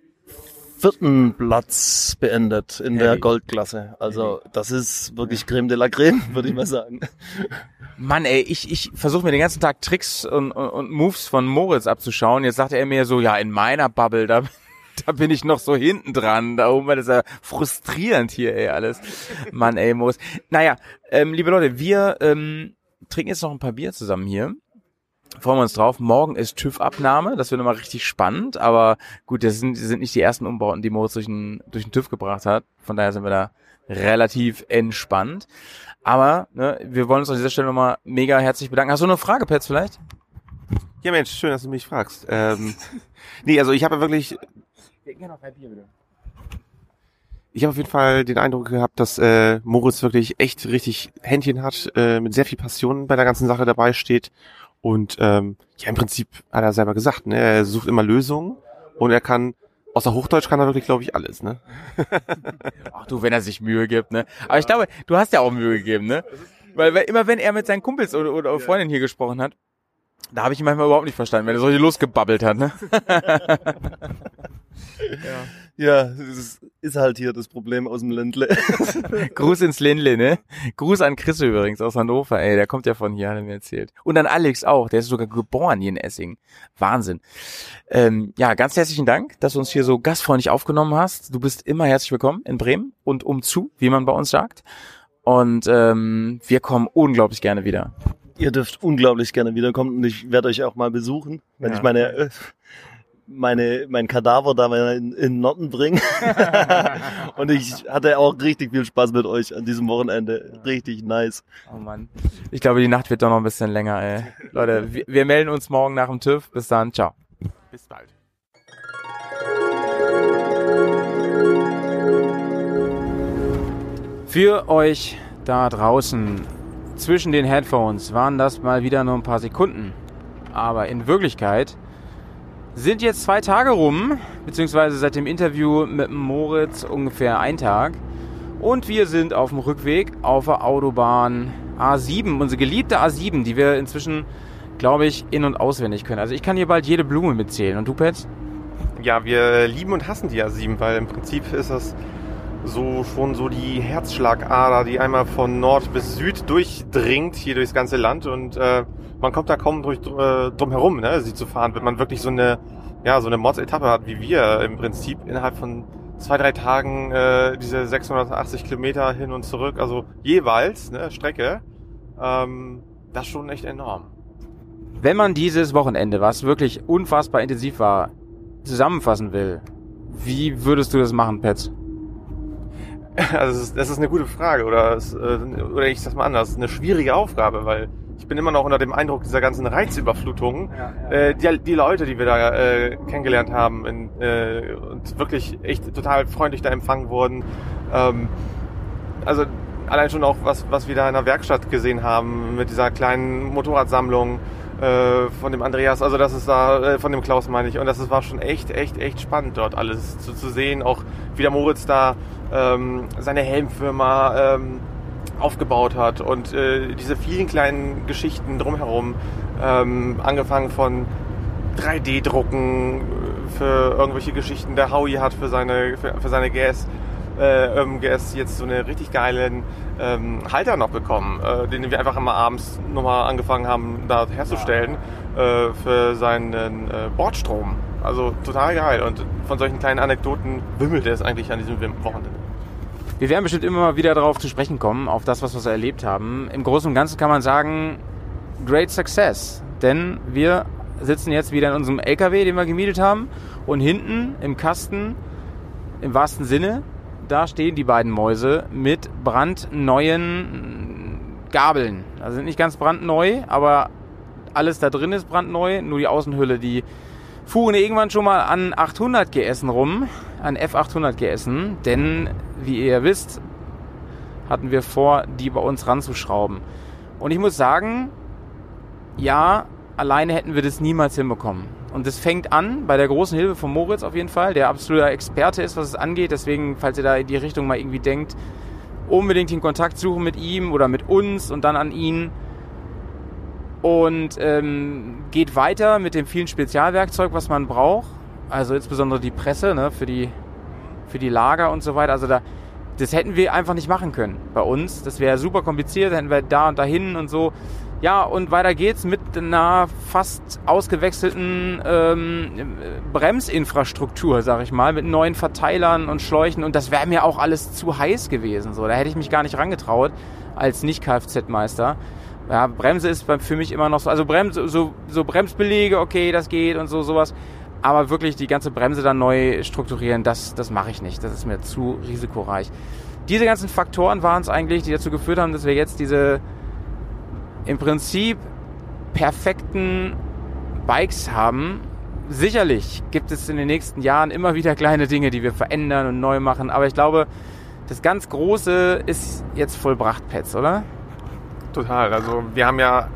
vierten Platz beendet in der Heavy. Goldklasse. Also das ist wirklich Creme de la Creme, [LAUGHS] würde ich mal sagen. Mann, ey, ich, ich versuche mir den ganzen Tag Tricks und, und, und Moves von Moritz abzuschauen. Jetzt sagt er mir so, ja, in meiner Bubble, da, [LAUGHS] da bin ich noch so hinten dran. Da oben das ist ja frustrierend hier, ey, alles. Mann, ey, Moritz. Naja, ähm, liebe Leute, wir ähm, trinken jetzt noch ein paar Bier zusammen hier. Freuen wir uns drauf. Morgen ist TÜV-Abnahme. Das wird nochmal richtig spannend. Aber gut, das sind, das sind nicht die ersten Umbauten, die Moritz durch den, durch den TÜV gebracht hat. Von daher sind wir da relativ entspannt. Aber ne, wir wollen uns an dieser Stelle nochmal mega herzlich bedanken. Hast du eine Frage, Pets, vielleicht? Ja, Mensch, schön, dass du mich fragst. Ähm, [LAUGHS] nee, also ich habe wirklich, ich habe auf jeden Fall den Eindruck gehabt, dass äh, Moritz wirklich echt richtig Händchen hat, äh, mit sehr viel Passion bei der ganzen Sache dabei steht. Und ähm, ja, im Prinzip hat er selber gesagt, ne, er sucht immer Lösungen und er kann, außer Hochdeutsch kann er wirklich, glaube ich, alles, ne? [LAUGHS] Ach du, wenn er sich Mühe gibt, ne? Aber ich glaube, du hast ja auch Mühe gegeben, ne? Weil, weil immer wenn er mit seinen Kumpels oder, oder Freundinnen hier gesprochen hat, da habe ich ihn manchmal überhaupt nicht verstanden, wenn er so hier losgebabbelt hat, ne? [LAUGHS] Ja, es ist halt hier das Problem aus dem Ländle. [LAUGHS] [LAUGHS] Gruß ins Ländle, ne? Gruß an Chris übrigens aus Hannover, ey, der kommt ja von hier, hat er mir erzählt. Und an Alex auch, der ist sogar geboren hier in Essingen. Wahnsinn. Ähm, ja, ganz herzlichen Dank, dass du uns hier so gastfreundlich aufgenommen hast. Du bist immer herzlich willkommen in Bremen und umzu, wie man bei uns sagt. Und ähm, wir kommen unglaublich gerne wieder. Ihr dürft unglaublich gerne wiederkommen und ich werde euch auch mal besuchen, wenn Ja. ich meine äh, meine mein Kadaver da mal in, in Norden bringe. [LAUGHS] und ich hatte auch richtig viel Spaß mit euch an diesem Wochenende. Richtig nice. Oh Mann. Ich glaube, die Nacht wird doch noch ein bisschen länger, ey. Leute, wir, wir melden uns morgen nach dem TÜV. Bis dann, ciao. Bis bald. Für euch da draußen zwischen den Headphones waren das mal wieder nur ein paar Sekunden. Aber in Wirklichkeit sind jetzt zwei Tage rum, beziehungsweise seit dem Interview mit Moritz ungefähr ein Tag. Und wir sind auf dem Rückweg auf der Autobahn A7, unsere geliebte A7, die wir inzwischen, glaube ich, in- und auswendig können. Also ich kann hier bald jede Blume mitzählen. Und du, Pets? Ja, wir lieben und hassen die A7, weil im Prinzip ist das so schon so die Herzschlagader, die einmal von Nord bis Süd durchdringt, hier durchs ganze Land und äh, man kommt da kaum durch, äh, drum herum, ne, sie zu fahren, wenn man wirklich so eine, ja, so eine Mods-Etappe hat, wie wir im Prinzip innerhalb von zwei, drei Tagen äh, diese 680 Kilometer hin und zurück, also jeweils, ne, Strecke, ähm, das ist schon echt enorm. Wenn man dieses Wochenende, was wirklich unfassbar intensiv war, zusammenfassen will, wie würdest du das machen, Pets? [LAUGHS] Also das ist, das ist eine gute Frage oder, es, äh, oder ich sag's mal anders, eine schwierige Aufgabe, weil ich bin immer noch unter dem Eindruck dieser ganzen Reizüberflutung. Äh, die, die Leute, die wir da äh, kennengelernt haben in, äh, und wirklich echt total freundlich da empfangen wurden. Ähm, also allein schon auch, was, was wir da in der Werkstatt gesehen haben mit dieser kleinen Motorradsammlung äh, von dem Andreas, also das ist da, äh, von dem Klaus meine ich, und das ist, war schon echt, echt, echt spannend dort alles zu, zu sehen, auch wie der Moritz da ähm, seine Helmfirma ähm, aufgebaut hat und äh, diese vielen kleinen Geschichten drumherum, ähm, angefangen von 3D-Drucken für irgendwelche Geschichten. Der Howie hat für seine, für, für seine GS, äh, ähm, GS jetzt so eine richtig geilen ähm, Halter noch bekommen, äh, den wir einfach immer abends nochmal angefangen haben, da herzustellen äh, für seinen äh, Bordstrom. Also total geil und von solchen kleinen Anekdoten wimmelt es eigentlich an diesem Wochenende. Wir werden bestimmt immer mal wieder darauf zu sprechen kommen, auf das, was wir so erlebt haben. Im Großen und Ganzen kann man sagen, great success. Denn wir sitzen jetzt wieder in unserem LKW, den wir gemietet haben. Und hinten im Kasten, im wahrsten Sinne, da stehen die beiden Mäuse mit brandneuen Gabeln. Also sind nicht ganz brandneu, aber alles da drin ist brandneu. Nur die Außenhülle, die fuhren irgendwann schon mal an 800 GSen rum, an F800 GSen, denn wie ihr wisst, hatten wir vor, die bei uns ranzuschrauben. Und ich muss sagen, ja, alleine hätten wir das niemals hinbekommen. Und das fängt an bei der großen Hilfe von Moritz auf jeden Fall, der absoluter Experte ist, was es angeht. Deswegen, falls ihr da in die Richtung mal irgendwie denkt, unbedingt den Kontakt suchen mit ihm oder mit uns und dann an ihn und ähm, geht weiter mit dem vielen Spezialwerkzeug, was man braucht. Also insbesondere die Presse ne, für, die, für die Lager und so weiter. Also da, das hätten wir einfach nicht machen können bei uns. Das wäre super kompliziert, hätten wir da und dahin und so. Ja, und weiter geht's mit einer fast ausgewechselten ähm, Bremsinfrastruktur, sag ich mal, mit neuen Verteilern und Schläuchen. Und das wäre mir auch alles zu heiß gewesen. So, da hätte ich mich gar nicht rangetraut als Nicht-Kfz-Meister ja, Bremse ist für mich immer noch so, also Bremse, so, so Bremsbelege, okay, das geht und so sowas. Aber wirklich die ganze Bremse dann neu strukturieren, das, das mache ich nicht. Das ist mir zu risikoreich. Diese ganzen Faktoren waren es eigentlich, die dazu geführt haben, dass wir jetzt diese im Prinzip perfekten Bikes haben. Sicherlich gibt es in den nächsten Jahren immer wieder kleine Dinge, die wir verändern und neu machen. Aber ich glaube, das ganz Große ist jetzt vollbracht, Pets, oder? Total. Also wir haben ja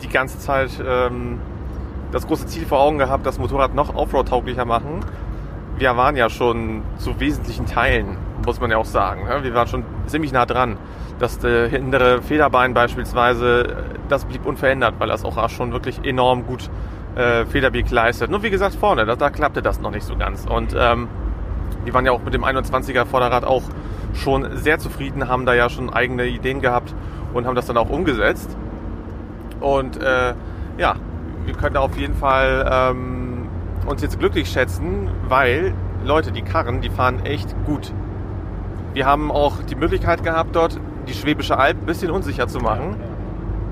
die ganze Zeit ähm, das große Ziel vor Augen gehabt, das Motorrad noch Offroad-tauglicher machen. Wir waren ja schon zu wesentlichen Teilen, muss man ja auch sagen. Ne? Wir waren schon ziemlich nah dran. Das äh, hintere Federbein beispielsweise, das blieb unverändert, weil das auch schon wirklich enorm gut äh, Federweg leistet. Nur wie gesagt vorne, da, da klappte das noch nicht so ganz. Und ähm, wir waren ja auch mit dem 21er Vorderrad auch schon sehr zufrieden, haben da ja schon eigene Ideen gehabt und haben das dann auch umgesetzt. Und äh, ja, wir können da auf jeden Fall ähm, uns jetzt glücklich schätzen, weil Leute, die Karren, die fahren echt gut. Wir haben auch die Möglichkeit gehabt, dort die Schwäbische Alb ein bisschen unsicher zu machen.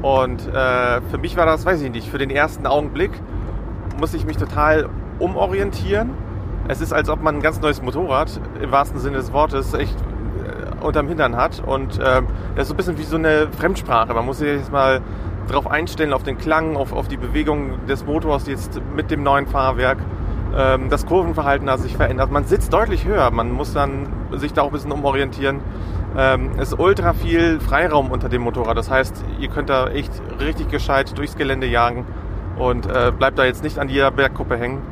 Und äh, für mich war das, weiß ich nicht, für den ersten Augenblick muss ich mich total umorientieren. Es ist, als ob man ein ganz neues Motorrad, im wahrsten Sinne des Wortes, echt unterm Hintern hat. Und ähm, das ist so ein bisschen wie so eine Fremdsprache. Man muss sich jetzt mal darauf einstellen, auf den Klang, auf, auf die Bewegung des Motors jetzt mit dem neuen Fahrwerk. Ähm, das Kurvenverhalten hat sich verändert. Man sitzt deutlich höher. Man muss dann sich da auch ein bisschen umorientieren. Ähm, es ist ultra viel Freiraum unter dem Motorrad. Das heißt, ihr könnt da echt richtig gescheit durchs Gelände jagen und äh, bleibt da jetzt nicht an jeder Bergkuppe hängen.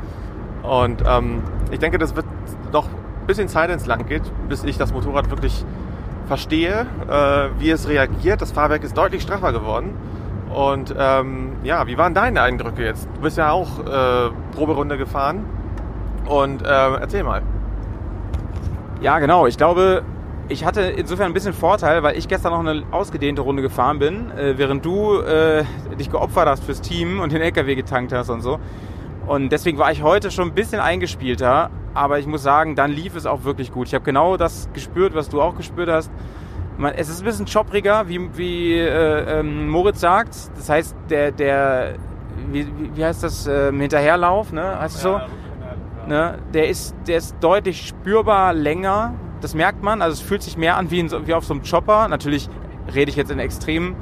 Und ähm, ich denke, das wird noch bisschen Zeit ins Land geht, bis ich das Motorrad wirklich verstehe, äh, wie es reagiert. Das Fahrwerk ist deutlich straffer geworden. Und ähm, ja, wie waren deine Eindrücke jetzt? Du bist ja auch äh, Proberunde gefahren. Und äh, erzähl mal. Ja, genau. Ich glaube, ich hatte insofern ein bisschen Vorteil, weil ich gestern noch eine ausgedehnte Runde gefahren bin, äh, während du äh, dich geopfert hast fürs Team und den LKW getankt hast und so. Und deswegen war ich heute schon ein bisschen eingespielter, aber ich muss sagen, dann lief es auch wirklich gut. Ich habe genau das gespürt, was du auch gespürt hast. Man, es ist ein bisschen choppriger, wie, wie äh, ähm, Moritz sagt. Das heißt, der, der wie, wie heißt das, ähm, Hinterherlauf, ne? Heißt es so? Ne? Der, ist, der ist deutlich spürbar länger. Das merkt man. Also es fühlt sich mehr an wie, in, wie auf so einem Chopper. Natürlich rede ich jetzt in extremen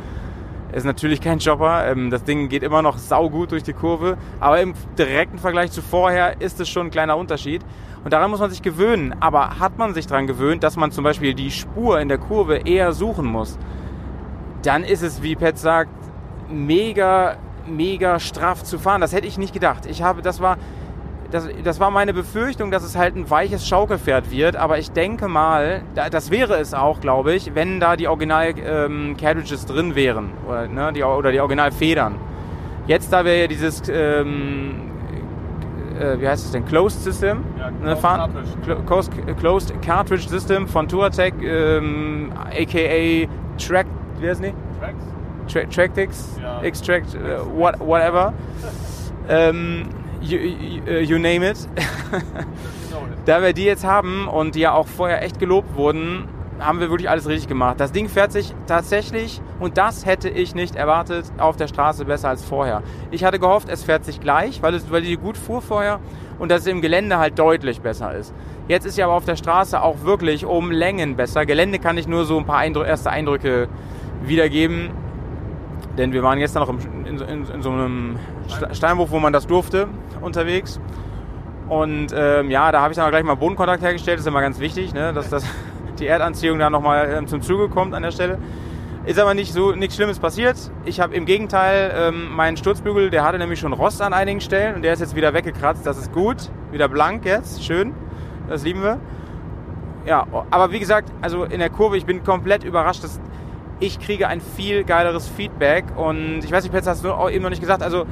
Ist natürlich kein Chopper. Ähm, das Ding geht immer noch saugut durch die Kurve. Aber im direkten Vergleich zu vorher ist es schon ein kleiner Unterschied. Und daran muss man sich gewöhnen. Aber hat man sich daran gewöhnt, dass man zum Beispiel die Spur in der Kurve eher suchen muss, dann ist es, wie Pet sagt, mega, mega straff zu fahren. Das hätte ich nicht gedacht. Ich habe, das war, das, das war meine Befürchtung, dass es halt ein weiches Schaukelpferd wird. Aber ich denke mal, da- das wäre es auch, glaube ich, wenn da die Original-Carriages drin wären. Oder, ne, die, oder die Originalfedern. Jetzt, da wir ja dieses, ähm, äh, wie heißt es denn, Closed System ne, fahren, Clo- Closed, Closed Cartridge System von Touratech, ähm, aka Track, wie heißt die? Tra Tractix, Extract, äh, what, whatever. [LAUGHS] ähm, you, you, you name it. [LAUGHS] da wir die jetzt haben und die ja auch vorher echt gelobt wurden, haben wir wirklich alles richtig gemacht. Das Ding fährt sich tatsächlich, und das hätte ich nicht erwartet, auf der Straße besser als vorher. Ich hatte gehofft, es fährt sich gleich, weil, es, weil die gut fuhr vorher und dass es im Gelände halt deutlich besser ist. Jetzt ist sie aber auf der Straße auch wirklich um Längen besser. Gelände kann ich nur so ein paar Eindrü erste Eindrücke wiedergeben. Denn wir waren gestern noch in, in, in so einem Ste- Steinwurf, wo man das durfte, unterwegs. Und ähm, ja, da habe ich dann auch gleich mal Bodenkontakt hergestellt. Das ist immer ganz wichtig, ne? dass das, [LAUGHS] die Erdanziehung da nochmal ähm, zum Zuge kommt an der Stelle. Ist aber nicht so nichts Schlimmes passiert. Ich habe im Gegenteil ähm, meinen Sturzbügel, der hatte nämlich schon Rost an einigen Stellen und der ist jetzt wieder weggekratzt. Das ist gut, wieder blank jetzt, schön. Das lieben wir. Ja, aber wie gesagt, also in der Kurve, ich bin komplett überrascht, dass ich kriege ein viel geileres Feedback und ich weiß nicht, Petz, hast du eben noch nicht gesagt, also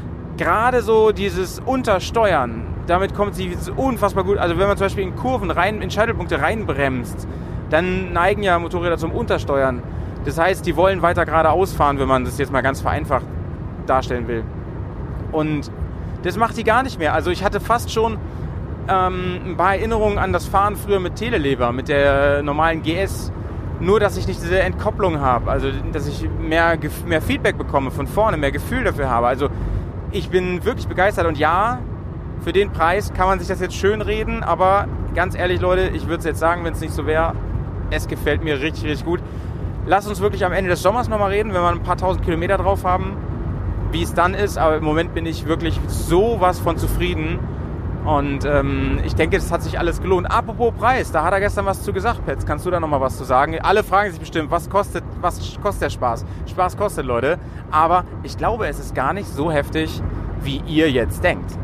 gerade so dieses Untersteuern, damit kommt sie unfassbar gut. Also wenn man zum Beispiel in Kurven rein, in Scheitelpunkte reinbremst, dann neigen ja Motorräder zum Untersteuern. Das heißt, die wollen weiter geradeaus fahren, wenn man das jetzt mal ganz vereinfacht darstellen will. Und das macht die gar nicht mehr. Also ich hatte fast schon ähm, ein paar Erinnerungen an das Fahren früher mit Telelever, mit der normalen GS. Nur, dass ich nicht diese Entkopplung habe. Also, dass ich mehr, mehr Feedback bekomme von vorne, mehr Gefühl dafür habe. Also, ich bin wirklich begeistert. Und ja, für den Preis kann man sich das jetzt schön reden. Aber ganz ehrlich, Leute, ich würde es jetzt sagen, wenn es nicht so wäre, es gefällt mir richtig, richtig gut. Lass uns wirklich am Ende des Sommers nochmal reden, wenn wir ein paar tausend Kilometer drauf haben, wie es dann ist. Aber im Moment bin ich wirklich sowas von zufrieden. Und ähm, ich denke, das hat sich alles gelohnt. Apropos Preis, da hat er gestern was zu gesagt, Petz. Kannst du da nochmal was zu sagen? Alle fragen sich bestimmt, was kostet, was kostet der Spaß? Spaß kostet, Leute. Aber ich glaube, es ist gar nicht so heftig, wie ihr jetzt denkt.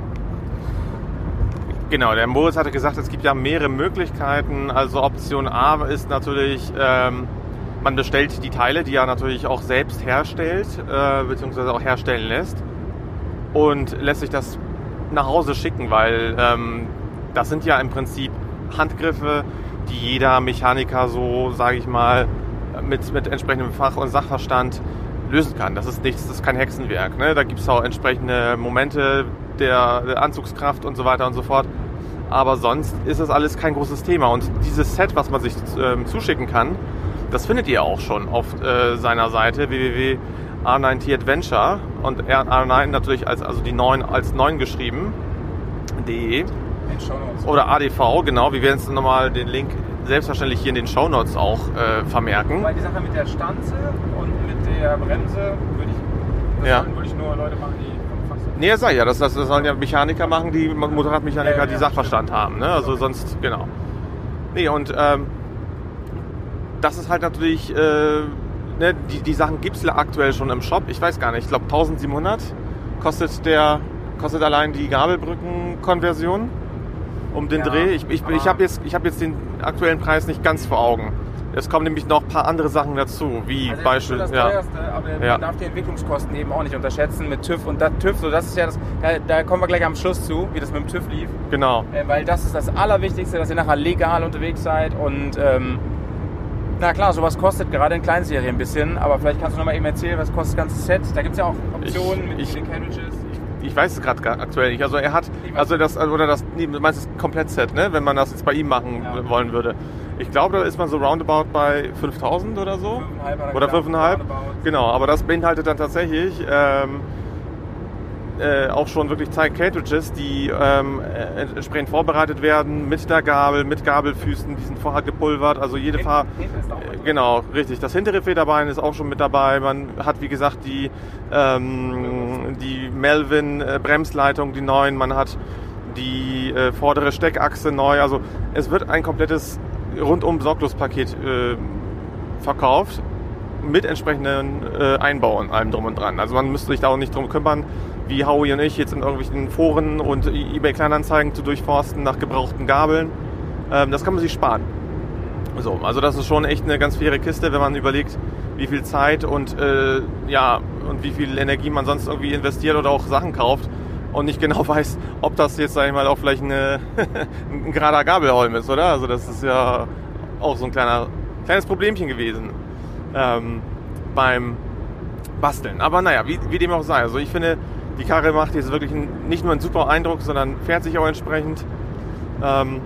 Genau, der Moritz hatte gesagt, es gibt ja mehrere Möglichkeiten. Also Option A ist natürlich, ähm, man bestellt die Teile, die er natürlich auch selbst herstellt, äh, beziehungsweise auch herstellen lässt und lässt sich das nach Hause schicken, weil ähm, das sind ja im Prinzip Handgriffe, die jeder Mechaniker so, sage ich mal, mit, mit entsprechendem Fach- und Sachverstand lösen kann. Das ist nichts, das ist kein Hexenwerk. Ne? Da gibt es auch entsprechende Momente der, der Anzugskraft und so weiter und so fort. Aber sonst ist das alles kein großes Thema. Und dieses Set, was man sich ähm, zuschicken kann, das findet ihr auch schon auf äh, seiner Seite www.r9t Adventure und R9 natürlich als also die 9 als 9 geschrieben. De oder ADV, genau. Wir werden jetzt nochmal den Link selbstverständlich hier in den Shownotes auch äh, vermerken. Weil die Sache mit der Stanze und mit der Bremse würde ich, das Ja. sollten wirklich nur Leute machen, die. Nee, das sag ich ja, das, das sollen ja Mechaniker machen, die Motorradmechaniker, Ja, ja, die Sachverstand haben. Ne? Also sonst, genau. Nee, und ähm, das ist halt natürlich, äh, ne, die, die Sachen gibt es aktuell schon im Shop. Ich weiß gar nicht, ich glaube 1700 kostet der, kostet allein die Gabelbrücken-Konversion um den Ja, Dreh. Ich, ich, ich habe jetzt, ich hab jetzt den aktuellen Preis nicht ganz vor Augen. Es kommen nämlich noch ein paar andere Sachen dazu, wie Also Beispiel. das ist ja. das teuerste, aber Ja. man darf die Entwicklungskosten eben auch nicht unterschätzen mit TÜV und das TÜV, so das ist ja das, da, da kommen wir gleich am Schluss zu, wie das mit dem TÜV lief, Genau. äh, weil das ist das Allerwichtigste, dass ihr nachher legal unterwegs seid und ähm, na klar, sowas kostet gerade in Kleinserie ein bisschen, aber vielleicht kannst du noch mal eben erzählen, was kostet das ganze Set? Da gibt es ja auch Optionen Ich- mit ich- den Carriages. Ich weiß es gerade aktuell nicht. Also er hat, also das, oder das, nee, du meinst das Komplettset, ne? Wenn man das jetzt bei ihm machen Ja. wollen würde. Ich glaube, da ist man so roundabout bei 5000 oder so. Fünfeinhalb hat er Oder gesagt, 5,5. roundabout. Genau, aber das beinhaltet dann tatsächlich ähm, äh, auch schon wirklich Zeit Cartridges, die ähm, äh, entsprechend vorbereitet werden mit der Gabel, mit Gabelfüßen, die sind vorher gepulvert. Also jede Fahr äh, genau richtig. Das hintere Federbein ist auch schon mit dabei. Man hat wie gesagt die ähm, die Melvin äh, Bremsleitung, die neuen. Man hat die äh, vordere Steckachse neu. Also es wird ein komplettes rundum Sorglospaket äh, verkauft mit entsprechenden äh, Einbau und allem drum und dran. Also man müsste sich da auch nicht drum kümmern, wie Howie und ich jetzt in irgendwelchen Foren und eBay Kleinanzeigen zu durchforsten nach gebrauchten Gabeln. Ähm, das kann man sich sparen. So, also das ist schon echt eine ganz faire Kiste, wenn man überlegt, wie viel Zeit und äh, ja und wie viel Energie man sonst irgendwie investiert oder auch Sachen kauft und nicht genau [LAUGHS] weiß, ob das jetzt sag ich mal auch vielleicht eine, [LAUGHS] ein gerader Gabelholm ist, oder? Also das ist ja auch so ein kleiner kleines Problemchen gewesen ähm, beim Basteln. Aber naja, wie, wie dem auch sei. Also ich finde, die Karre macht jetzt wirklich nicht nur einen super Eindruck, sondern fährt sich auch entsprechend. Ähm,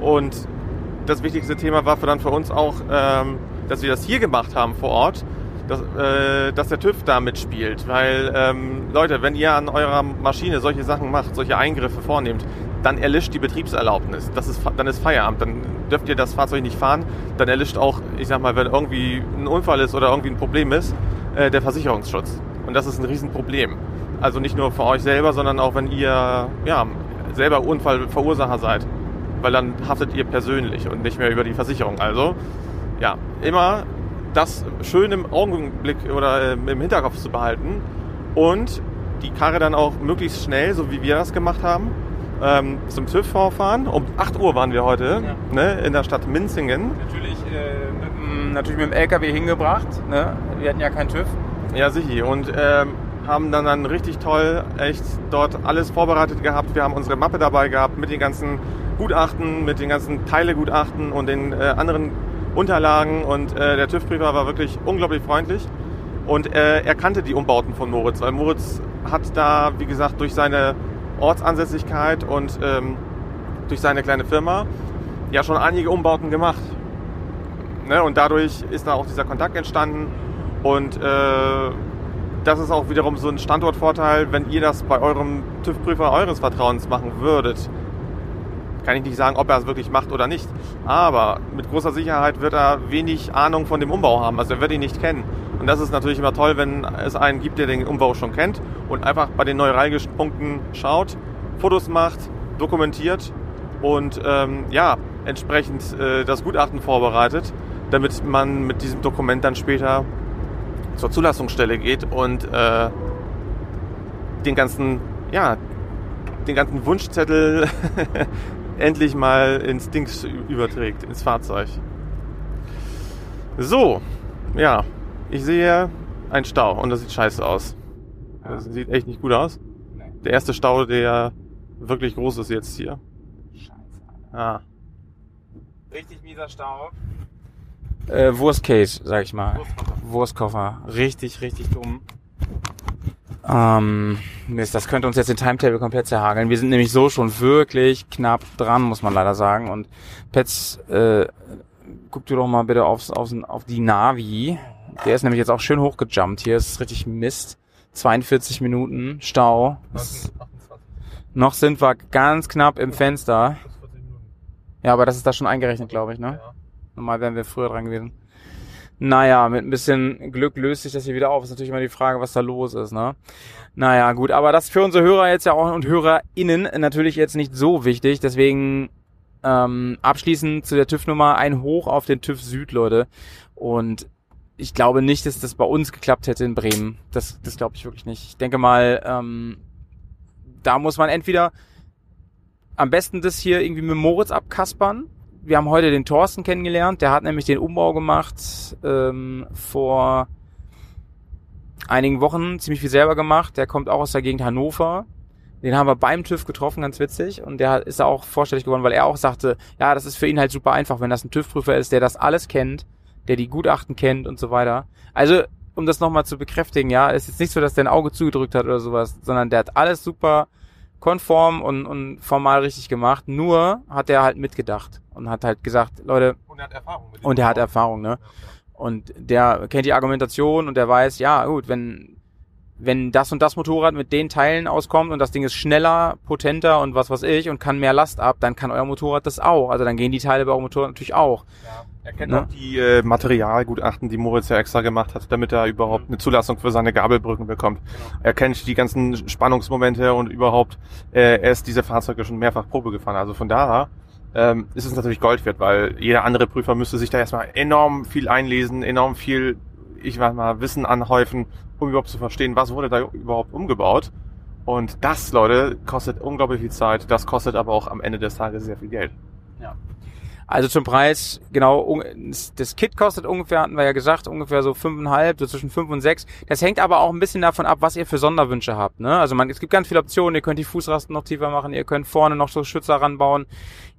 und das wichtigste Thema war für dann für uns auch, ähm, dass wir das hier gemacht haben vor Ort, dass, äh, dass der TÜV da mitspielt. Weil, ähm, Leute, wenn ihr an eurer Maschine solche Sachen macht, solche Eingriffe vornehmt, dann erlischt die Betriebserlaubnis. Das ist, dann ist Feierabend. Dann dürft ihr das Fahrzeug nicht fahren. Dann erlischt auch, ich sag mal, wenn irgendwie ein Unfall ist oder irgendwie ein Problem ist, äh, der Versicherungsschutz. Und das ist ein Riesenproblem. Also nicht nur für euch selber, sondern auch wenn ihr ja, selber Unfallverursacher seid. Weil dann haftet ihr persönlich und nicht mehr über die Versicherung. Also ja, immer das schön im Augenblick oder äh, im Hinterkopf zu behalten und die Karre dann auch möglichst schnell, so wie wir das gemacht haben, ähm, zum TÜV vorfahren. Um 8 Uhr waren wir heute Ja. ne, in der Stadt Minzingen. Natürlich, äh, mit, dem- natürlich mit dem LKW hingebracht. Ne? Wir hatten ja keinen TÜV. Ja, sicher. Und ähm, haben dann, dann richtig toll echt dort alles vorbereitet gehabt. Wir haben unsere Mappe dabei gehabt mit den ganzen Gutachten, mit den ganzen Teilegutachten und den äh, anderen Unterlagen. Und äh, der TÜV-Prüfer war wirklich unglaublich freundlich. Und äh, er kannte die Umbauten von Moritz, weil Moritz hat da, wie gesagt, durch seine Ortsansässigkeit und ähm, durch seine kleine Firma ja schon einige Umbauten gemacht. Ne? Und dadurch ist da auch dieser Kontakt entstanden. Und äh, das ist auch wiederum so ein Standortvorteil, wenn ihr das bei eurem TÜV-Prüfer eures Vertrauens machen würdet. Kann ich nicht sagen, ob er es wirklich macht oder nicht. Aber mit großer Sicherheit wird er wenig Ahnung von dem Umbau haben. Also er wird ihn nicht kennen. Und das ist natürlich immer toll, wenn es einen gibt, der den Umbau schon kennt und einfach bei den neuralgischen Punkten schaut, Fotos macht, dokumentiert und ähm, ja, entsprechend äh, das Gutachten vorbereitet, damit man mit diesem Dokument dann später zur Zulassungsstelle geht und äh, den ganzen, ja, den ganzen Wunschzettel [LAUGHS] endlich mal ins Dings überträgt, ins Fahrzeug. So, ja, ich sehe einen Stau und das sieht scheiße aus. Das sieht echt nicht gut aus. Der erste Stau, der wirklich groß ist jetzt hier. Scheiße. Ah, Richtig mieser Stau. Äh, Worst Case, sag ich mal. Wurstkoffer. Richtig, richtig dumm. Ähm, Mist, das könnte uns jetzt den Timetable komplett zerhageln. Wir sind nämlich so schon wirklich knapp dran, muss man leider sagen. Und Pets, äh, guck dir doch mal bitte aufs, aufs, auf die Navi. Der ist nämlich jetzt auch schön hochgejumpt hier. Es ist richtig Mist. 42 Minuten Stau. Das, noch sind wir ganz knapp im Fenster. Ja, aber das ist da schon eingerechnet, glaube ich, ne? Normal wären wir früher dran gewesen. Naja, mit ein bisschen Glück löst sich das hier wieder auf. Ist natürlich immer die Frage, was da los ist, ne? Naja, gut, aber das für unsere Hörer jetzt ja auch und HörerInnen natürlich jetzt nicht so wichtig. Deswegen ähm, abschließend zu der TÜV-Nummer ein Hoch auf den TÜV Süd, Leute. Und ich glaube nicht, dass das bei uns geklappt hätte in Bremen. Das, das glaube ich wirklich nicht. Ich denke mal, ähm, da muss man entweder am besten das hier irgendwie mit Moritz abkaspern. Wir haben heute den Thorsten kennengelernt, der hat nämlich den Umbau gemacht ähm, vor einigen Wochen, ziemlich viel selber gemacht. Der kommt auch aus der Gegend Hannover. Den haben wir beim TÜV getroffen, ganz witzig. Und der ist auch vorstellig geworden, weil er auch sagte, ja, das ist für ihn halt super einfach, wenn das ein TÜV-Prüfer ist, der das alles kennt, der die Gutachten kennt und so weiter. Also, um das nochmal zu bekräftigen, ja, es ist jetzt nicht so, dass der ein Auge zugedrückt hat oder sowas, sondern der hat alles super konform und, und formal richtig gemacht. Nur hat er halt mitgedacht und hat halt gesagt, Leute, und er hat Erfahrung mit und er hat Erfahrung, ne? Und der kennt die Argumentation und der weiß, ja, gut, wenn wenn das und das Motorrad mit den Teilen auskommt und das Ding ist schneller, potenter und was weiß ich und kann mehr Last ab, dann kann euer Motorrad das auch. Also dann gehen die Teile bei eurem Motorrad natürlich auch. Er kennt Ne? auch die äh, Materialgutachten, die Moritz ja extra gemacht hat, damit er überhaupt eine Zulassung für seine Gabelbrücken bekommt. Er kennt die ganzen Spannungsmomente und überhaupt, äh, er ist diese Fahrzeuge schon mehrfach Probe gefahren. Also von daher ähm, ist es natürlich Gold wert, weil jeder andere Prüfer müsste sich da erstmal enorm viel einlesen, enorm viel, ich weiß mal, Wissen anhäufen, um überhaupt zu verstehen, was wurde da überhaupt umgebaut. Und das, Leute, kostet unglaublich viel Zeit. Das kostet aber auch am Ende des Tages sehr viel Geld. Also zum Preis, genau, das Kit kostet ungefähr, hatten wir ja gesagt, ungefähr so fünfeinhalb, so zwischen fünf und sechs. Das hängt aber auch ein bisschen davon ab, was ihr für Sonderwünsche habt. Ne? Also man, es gibt ganz viele Optionen. Ihr könnt die Fußrasten noch tiefer machen, ihr könnt vorne noch so Schützer ranbauen.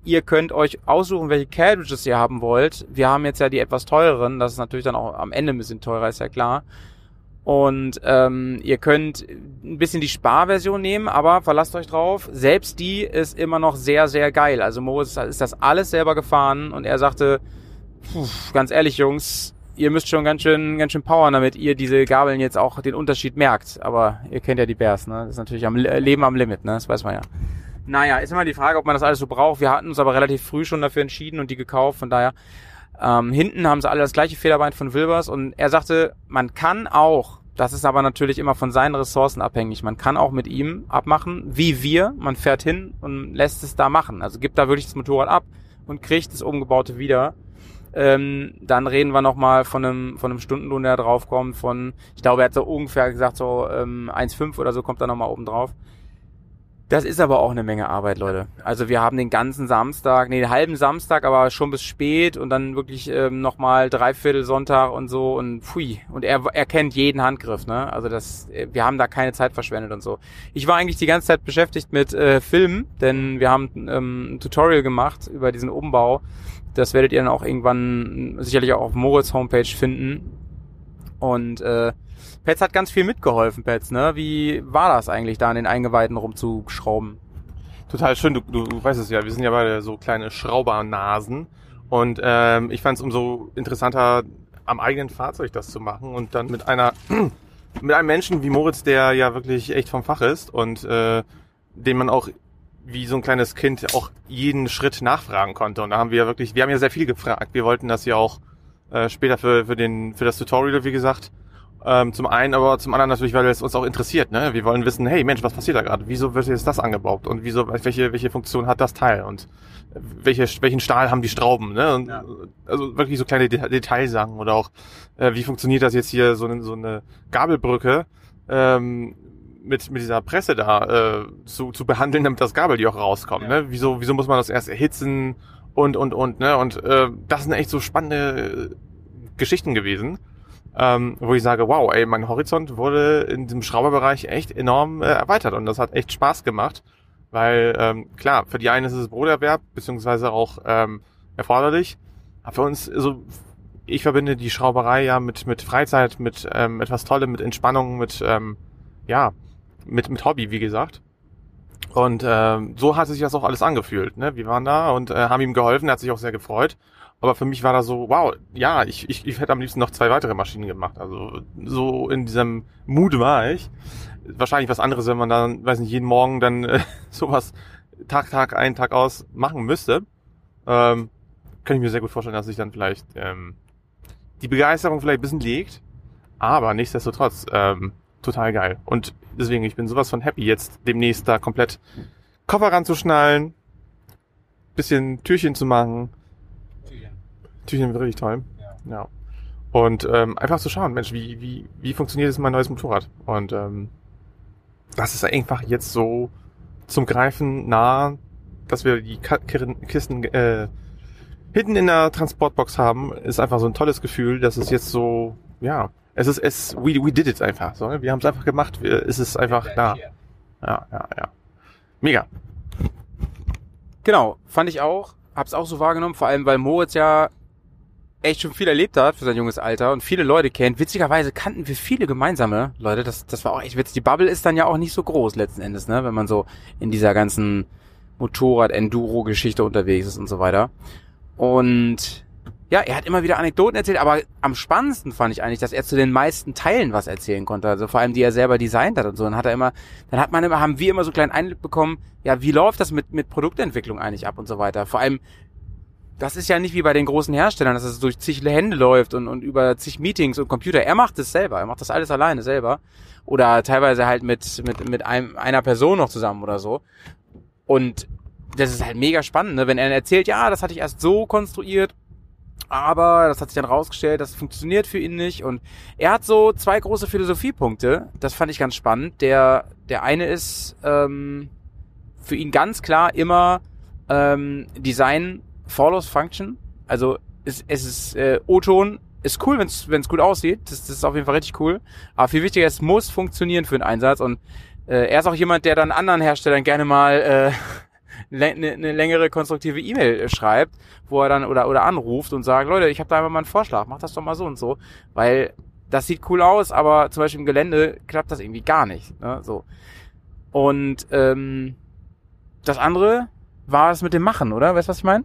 Ihr könnt euch aussuchen, welche Carriages ihr haben wollt. Wir haben jetzt ja die etwas teureren, das ist natürlich dann auch am Ende ein bisschen teurer, ist ja klar. Und ähm, ihr könnt ein bisschen die Sparversion nehmen, aber verlasst euch drauf, selbst die ist immer noch sehr, sehr geil. Also Moritz ist das alles selber gefahren und er sagte, ganz ehrlich Jungs, ihr müsst schon ganz schön, ganz schön powern, damit ihr diese Gabeln jetzt auch den Unterschied merkt. Aber ihr kennt ja die Bears, ne? Das ist natürlich am Le- Leben am Limit, ne? Das weiß man ja. Naja, ist immer die Frage, ob man das alles so braucht. Wir hatten uns aber relativ früh schon dafür entschieden und die gekauft, von daher ähm, hinten haben sie alle das gleiche Federbein von Wilbers und er sagte, man kann auch, das ist aber natürlich immer von seinen Ressourcen abhängig, man kann auch mit ihm abmachen, wie wir, man fährt hin und lässt es da machen. Also gibt da wirklich das Motorrad ab und kriegt das umgebaute wieder. Ähm, dann reden wir nochmal von einem, von einem Stundenlohn, der draufkommt, von, ich glaube, er hat so ungefähr gesagt, so ähm, 1,5 oder so kommt da nochmal oben drauf. Das ist aber auch eine Menge Arbeit, Leute. Also wir haben den ganzen Samstag, nee, den halben Samstag, aber schon bis spät und dann wirklich ähm, nochmal Dreiviertel Sonntag und so und pfui. Und er, er kennt jeden Handgriff, ne? Also das, äh, wir haben da keine Zeit verschwendet und so. Ich war eigentlich die ganze Zeit beschäftigt mit äh, Filmen, denn wir haben ähm, ein Tutorial gemacht über diesen Umbau. Das werdet ihr dann auch irgendwann sicherlich auch auf Moritz Homepage finden. Und äh, Pets hat ganz viel mitgeholfen, Pets, ne? Wie war das eigentlich, da an den Eingeweiden rumzuschrauben? Total schön, du, du, du weißt es ja, wir sind ja beide so kleine Schraubernasen und ähm, ich fand es umso interessanter, am eigenen Fahrzeug das zu machen und dann mit einer [CLEARS THROAT] mit einem Menschen wie Moritz, der ja wirklich echt vom Fach ist und äh, den man auch wie so ein kleines Kind auch jeden Schritt nachfragen konnte. Und da haben wir wirklich, wir haben ja sehr viel gefragt. Wir wollten das ja auch äh, später für, für, den, für das Tutorial, wie gesagt, ähm, zum einen, aber zum anderen natürlich, weil es uns auch interessiert. Ne? Wir wollen wissen, hey Mensch, was passiert da gerade? Wieso wird jetzt das angebaut? Und wieso, welche, welche Funktion hat das Teil? Und welche, welchen Stahl haben die Strauben? Ne? Und, Ja. Also wirklich so kleine Det Detailsachen oder auch, äh, wie funktioniert das jetzt hier, so eine, so eine Gabelbrücke ähm, mit, mit dieser Presse da äh, zu, zu behandeln, damit das Gabel die auch rauskommt. Ne? Wieso, wieso muss man das erst erhitzen und, und, und, ne? Und äh, das sind echt so spannende Geschichten gewesen ähm, wo ich sage, wow, ey, mein Horizont wurde in diesem Schrauberbereich echt enorm äh, erweitert und das hat echt Spaß gemacht, weil ähm, klar, für die einen ist es Broterwerb, beziehungsweise auch ähm, erforderlich, aber für uns, also ich verbinde die Schrauberei ja mit, mit Freizeit, mit ähm, etwas Tollem, mit Entspannung, mit, ähm, ja, mit, mit Hobby, wie gesagt. Und ähm, so hat sich das auch alles angefühlt. Ne? Wir waren da und äh, haben ihm geholfen, er hat sich auch sehr gefreut. Aber für mich war da so, wow, ja, ich, ich, ich hätte am liebsten noch zwei weitere Maschinen gemacht. Also so in diesem Mut war ich. Wahrscheinlich was anderes, wenn man dann, weiß nicht, jeden Morgen dann äh, [LAUGHS] sowas Tag, Tag ein, Tag aus machen müsste. Ähm, kann ich mir sehr gut vorstellen, dass sich dann vielleicht ähm, die Begeisterung vielleicht ein bisschen legt. Aber nichtsdestotrotz, ähm, total geil. Und deswegen, ich bin sowas von happy, jetzt demnächst da komplett Koffer ranzuschnallen, bisschen Türchen zu machen. Wird richtig toll. Ja. Und ähm, einfach zu schauen, Mensch, wie, wie, wie funktioniert jetzt mein neues Motorrad? Und ähm, das ist einfach jetzt so zum Greifen nah, dass wir die Kisten äh, hinten in der Transportbox haben, ist einfach so ein tolles Gefühl, dass es jetzt so, ja, es ist, es, we, we did it einfach. So, ne? wir haben es einfach gemacht, wir, es ist einfach da. Ja, ja, ja. Mega. Genau, fand ich auch. Hab's auch so wahrgenommen, vor allem weil Moritz ja echt schon viel erlebt hat für sein junges Alter und viele Leute kennt. Witzigerweise kannten wir viele gemeinsame Leute. Das, das war auch echt witzig. Die Bubble ist dann ja auch nicht so groß letzten Endes, ne? Wenn man so in dieser ganzen Motorrad-Enduro-Geschichte unterwegs ist und so weiter. Und ja, er hat immer wieder Anekdoten erzählt, aber am spannendsten fand ich eigentlich, dass er zu den meisten Teilen was erzählen konnte. Also vor allem, die er selber designt hat und so. Dann hat er immer, dann hat man immer, haben wir immer so einen kleinen Einblick bekommen, ja, wie läuft das mit, mit Produktentwicklung eigentlich ab und so weiter. Vor allem, das ist ja nicht wie bei den großen Herstellern, dass es durch zig Hände läuft und, und über zig Meetings und Computer. Er macht es selber, er macht das alles alleine selber. Oder teilweise halt mit, mit, mit einem, einer Person noch zusammen oder so. Und das ist halt mega spannend, ne? wenn er erzählt, ja, das hatte ich erst so konstruiert aber das hat sich dann rausgestellt, das funktioniert für ihn nicht. Und er hat so zwei große Philosophiepunkte. Das fand ich ganz spannend. Der, der eine ist ähm, für ihn ganz klar immer ähm, Design follows Function. Also es, es ist äh, O-Ton ist cool, wenn es gut aussieht. Das, das ist auf jeden Fall richtig cool. Aber viel wichtiger, es muss funktionieren für den Einsatz. Und äh, er ist auch jemand, der dann anderen Herstellern gerne mal äh, [LAUGHS] eine, eine längere konstruktive E-Mail äh, schreibt, wo er dann oder oder anruft und sagt, Leute, ich habe da einfach mal einen Vorschlag, mach das doch mal so und so, weil das sieht cool aus, aber zum Beispiel im Gelände klappt das irgendwie gar nicht. Ne? So. Und ähm, das andere war es mit dem Machen, oder? Weißt du, was ich meine?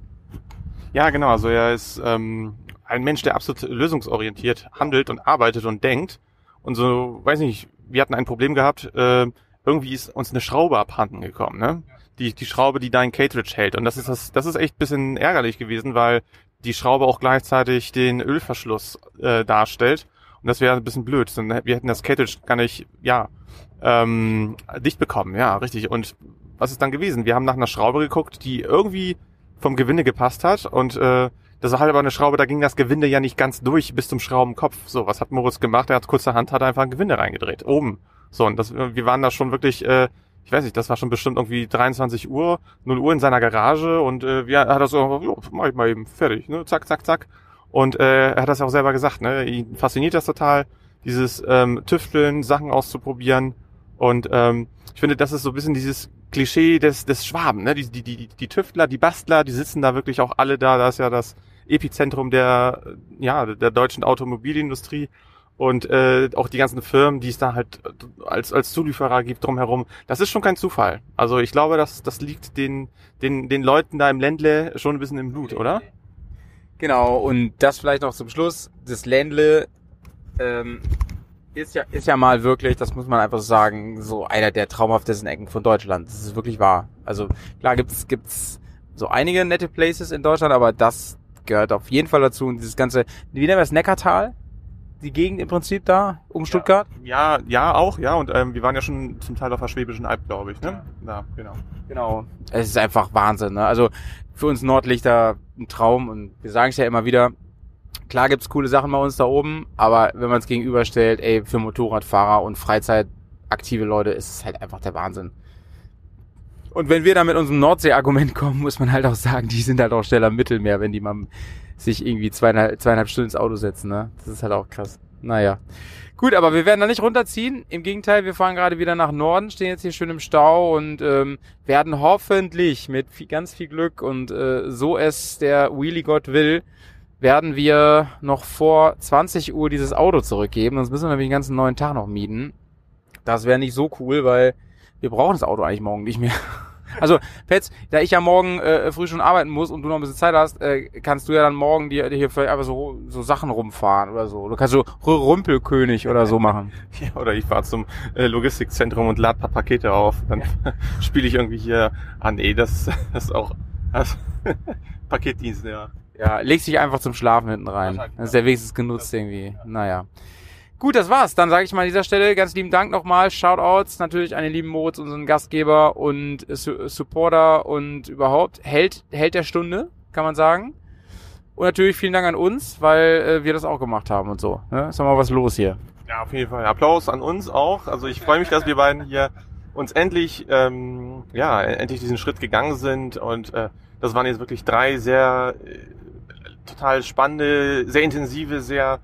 Ja, genau. Also er ist ähm, ein Mensch, der absolut lösungsorientiert handelt und arbeitet und denkt. Und so, weiß nicht, wir hatten ein Problem gehabt, äh, irgendwie ist uns eine Schraube abhanden gekommen, ne? die, die Schraube, die dein Cartridge hält. Und das ist das, das ist echt bisschen ärgerlich gewesen, weil die Schraube auch gleichzeitig den Ölverschluss äh, darstellt. Und das wäre ein bisschen blöd. Wir hätten das Cartridge gar nicht, ja, ähm, dicht bekommen. Ja, richtig. Und was ist dann gewesen? Wir haben nach einer Schraube geguckt, die irgendwie vom Gewinde gepasst hat. Und äh, das war halt aber eine Schraube, da ging das Gewinde ja nicht ganz durch bis zum Schraubenkopf. So, was hat Moritz gemacht? Er hat kurzerhand hat einfach ein Gewinde reingedreht. Oben. So, und das, wir waren da schon wirklich äh, ich weiß nicht, das war schon bestimmt irgendwie 23 Uhr, 0 Uhr in seiner Garage und äh, ja, er hat das so, jo, mach ich mal eben fertig, ne, zack, zack, zack. Und äh, er hat das auch selber gesagt, ne, ihn fasziniert das total, dieses ähm, Tüfteln, Sachen auszuprobieren und ähm, ich finde, das ist so ein bisschen dieses Klischee des, des Schwaben, ne, die, die, die, die Tüftler, die Bastler, die sitzen da wirklich auch alle da, da ist ja das Epizentrum der, ja, der deutschen Automobilindustrie und äh, auch die ganzen Firmen, die es da halt als als Zulieferer gibt drumherum, das ist schon kein Zufall. Also ich glaube, das das liegt den den den Leuten da im Ländle schon ein bisschen im Blut, oder? Genau. Und das vielleicht noch zum Schluss: Das Ländle ähm, ist ja ist ja mal wirklich, das muss man einfach sagen, so einer der traumhaftesten Ecken von Deutschland. Das ist wirklich wahr. Also klar gibt's gibt's so einige nette Places in Deutschland, aber das gehört auf jeden Fall dazu. Und dieses ganze, wie nennen wir das Neckartal? die Gegend im Prinzip da um Stuttgart? Ja, ja, auch, ja. Und ähm, wir waren ja schon zum Teil auf der Schwäbischen Alb, glaube ich. Ne? Ja, genau. Genau. Es ist einfach Wahnsinn. Ne? Also für uns Nordlichter ein Traum und wir sagen es ja immer wieder. Klar gibt's coole Sachen bei uns da oben, aber wenn man es gegenüberstellt, ey, für Motorradfahrer und Freizeitaktive Leute ist es halt einfach der Wahnsinn. Und wenn wir da mit unserem Nordsee-Argument [LAUGHS] kommen, muss man halt auch sagen, die sind halt auch schneller im Mittelmeer, wenn die mal sich irgendwie zweieinhalb, zweieinhalb Stunden ins Auto setzen, ne? Das ist halt auch krass. Naja. Gut, aber wir werden da nicht runterziehen. Im Gegenteil, wir fahren gerade wieder nach Norden, stehen jetzt hier schön im Stau und ähm, werden hoffentlich mit viel, ganz viel Glück und äh, so es der Wheelie Gott will, werden wir noch vor 20 Uhr dieses Auto zurückgeben. Sonst müssen wir nämlich den ganzen neuen Tag noch mieten. Das wäre nicht so cool, weil wir brauchen das Auto eigentlich morgen nicht mehr. [LAUGHS] Also, Petz, da ich ja morgen äh, früh schon arbeiten muss und du noch ein bisschen Zeit hast, äh, kannst du ja dann morgen dir, dir hier vielleicht einfach so, so Sachen rumfahren oder so. Du kannst so Rümpelkönig oder so machen. [LAUGHS] Ja, oder ich fahre zum äh, Logistikzentrum und lade paar Pakete auf. Dann ja. [LAUGHS] spiele ich irgendwie hier, ah nee, das, das ist auch das, Paketdienst, ja. Ja, legst dich einfach zum Schlafen hinten rein. Das ist ja wenigstens genutzt irgendwie. Naja. Gut, das war's. Dann sage ich mal an dieser Stelle ganz lieben Dank nochmal. Shoutouts natürlich an den lieben Moritz, unseren Gastgeber und Su Supporter und überhaupt Held, Held der Stunde, kann man sagen. Und natürlich vielen Dank an uns, weil äh, wir das auch gemacht haben und so. Ne? Ist doch mal was los hier. Ja, auf jeden Fall. Applaus an uns auch. Also ich freue mich, dass wir beiden hier uns endlich, ähm, ja, endlich diesen Schritt gegangen sind. Und äh, das waren jetzt wirklich drei sehr äh, total spannende, sehr intensive, sehr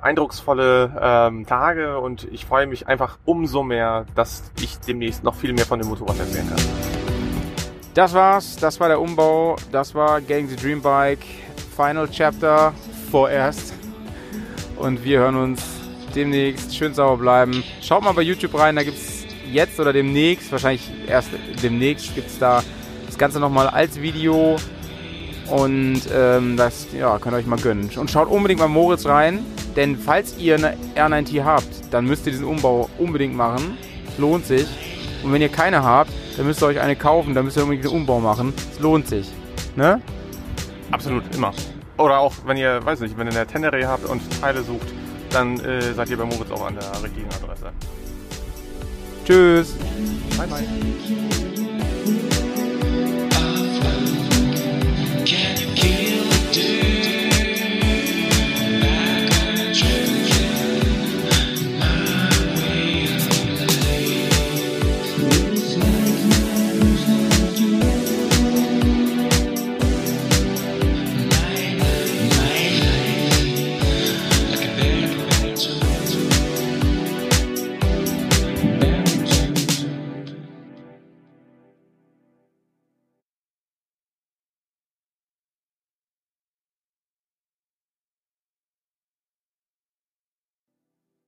eindrucksvolle ähm, Tage und ich freue mich einfach umso mehr, dass ich demnächst noch viel mehr von dem Motorrad erzählen kann. Das war's, das war der Umbau, das war Getting the Dream Bike, Final Chapter vorerst und wir hören uns demnächst. Schön sauber bleiben. Schaut mal bei YouTube rein, da gibt's jetzt oder demnächst, wahrscheinlich erst demnächst gibt's da das Ganze nochmal als Video Und ähm, das ja, könnt ihr euch mal gönnen. Und schaut unbedingt mal Moritz rein, denn falls ihr eine R9T habt, dann müsst ihr diesen Umbau unbedingt machen. Es lohnt sich. Und wenn ihr keine habt, dann müsst ihr euch eine kaufen, dann müsst ihr unbedingt den Umbau machen. Es lohnt sich. Ne? Absolut, immer. Oder auch, wenn ihr, weiß nicht, wenn ihr eine Tenere habt und Teile sucht, dann äh, seid ihr bei Moritz auch an der richtigen Adresse. Tschüss. Bye, bye. Yeah.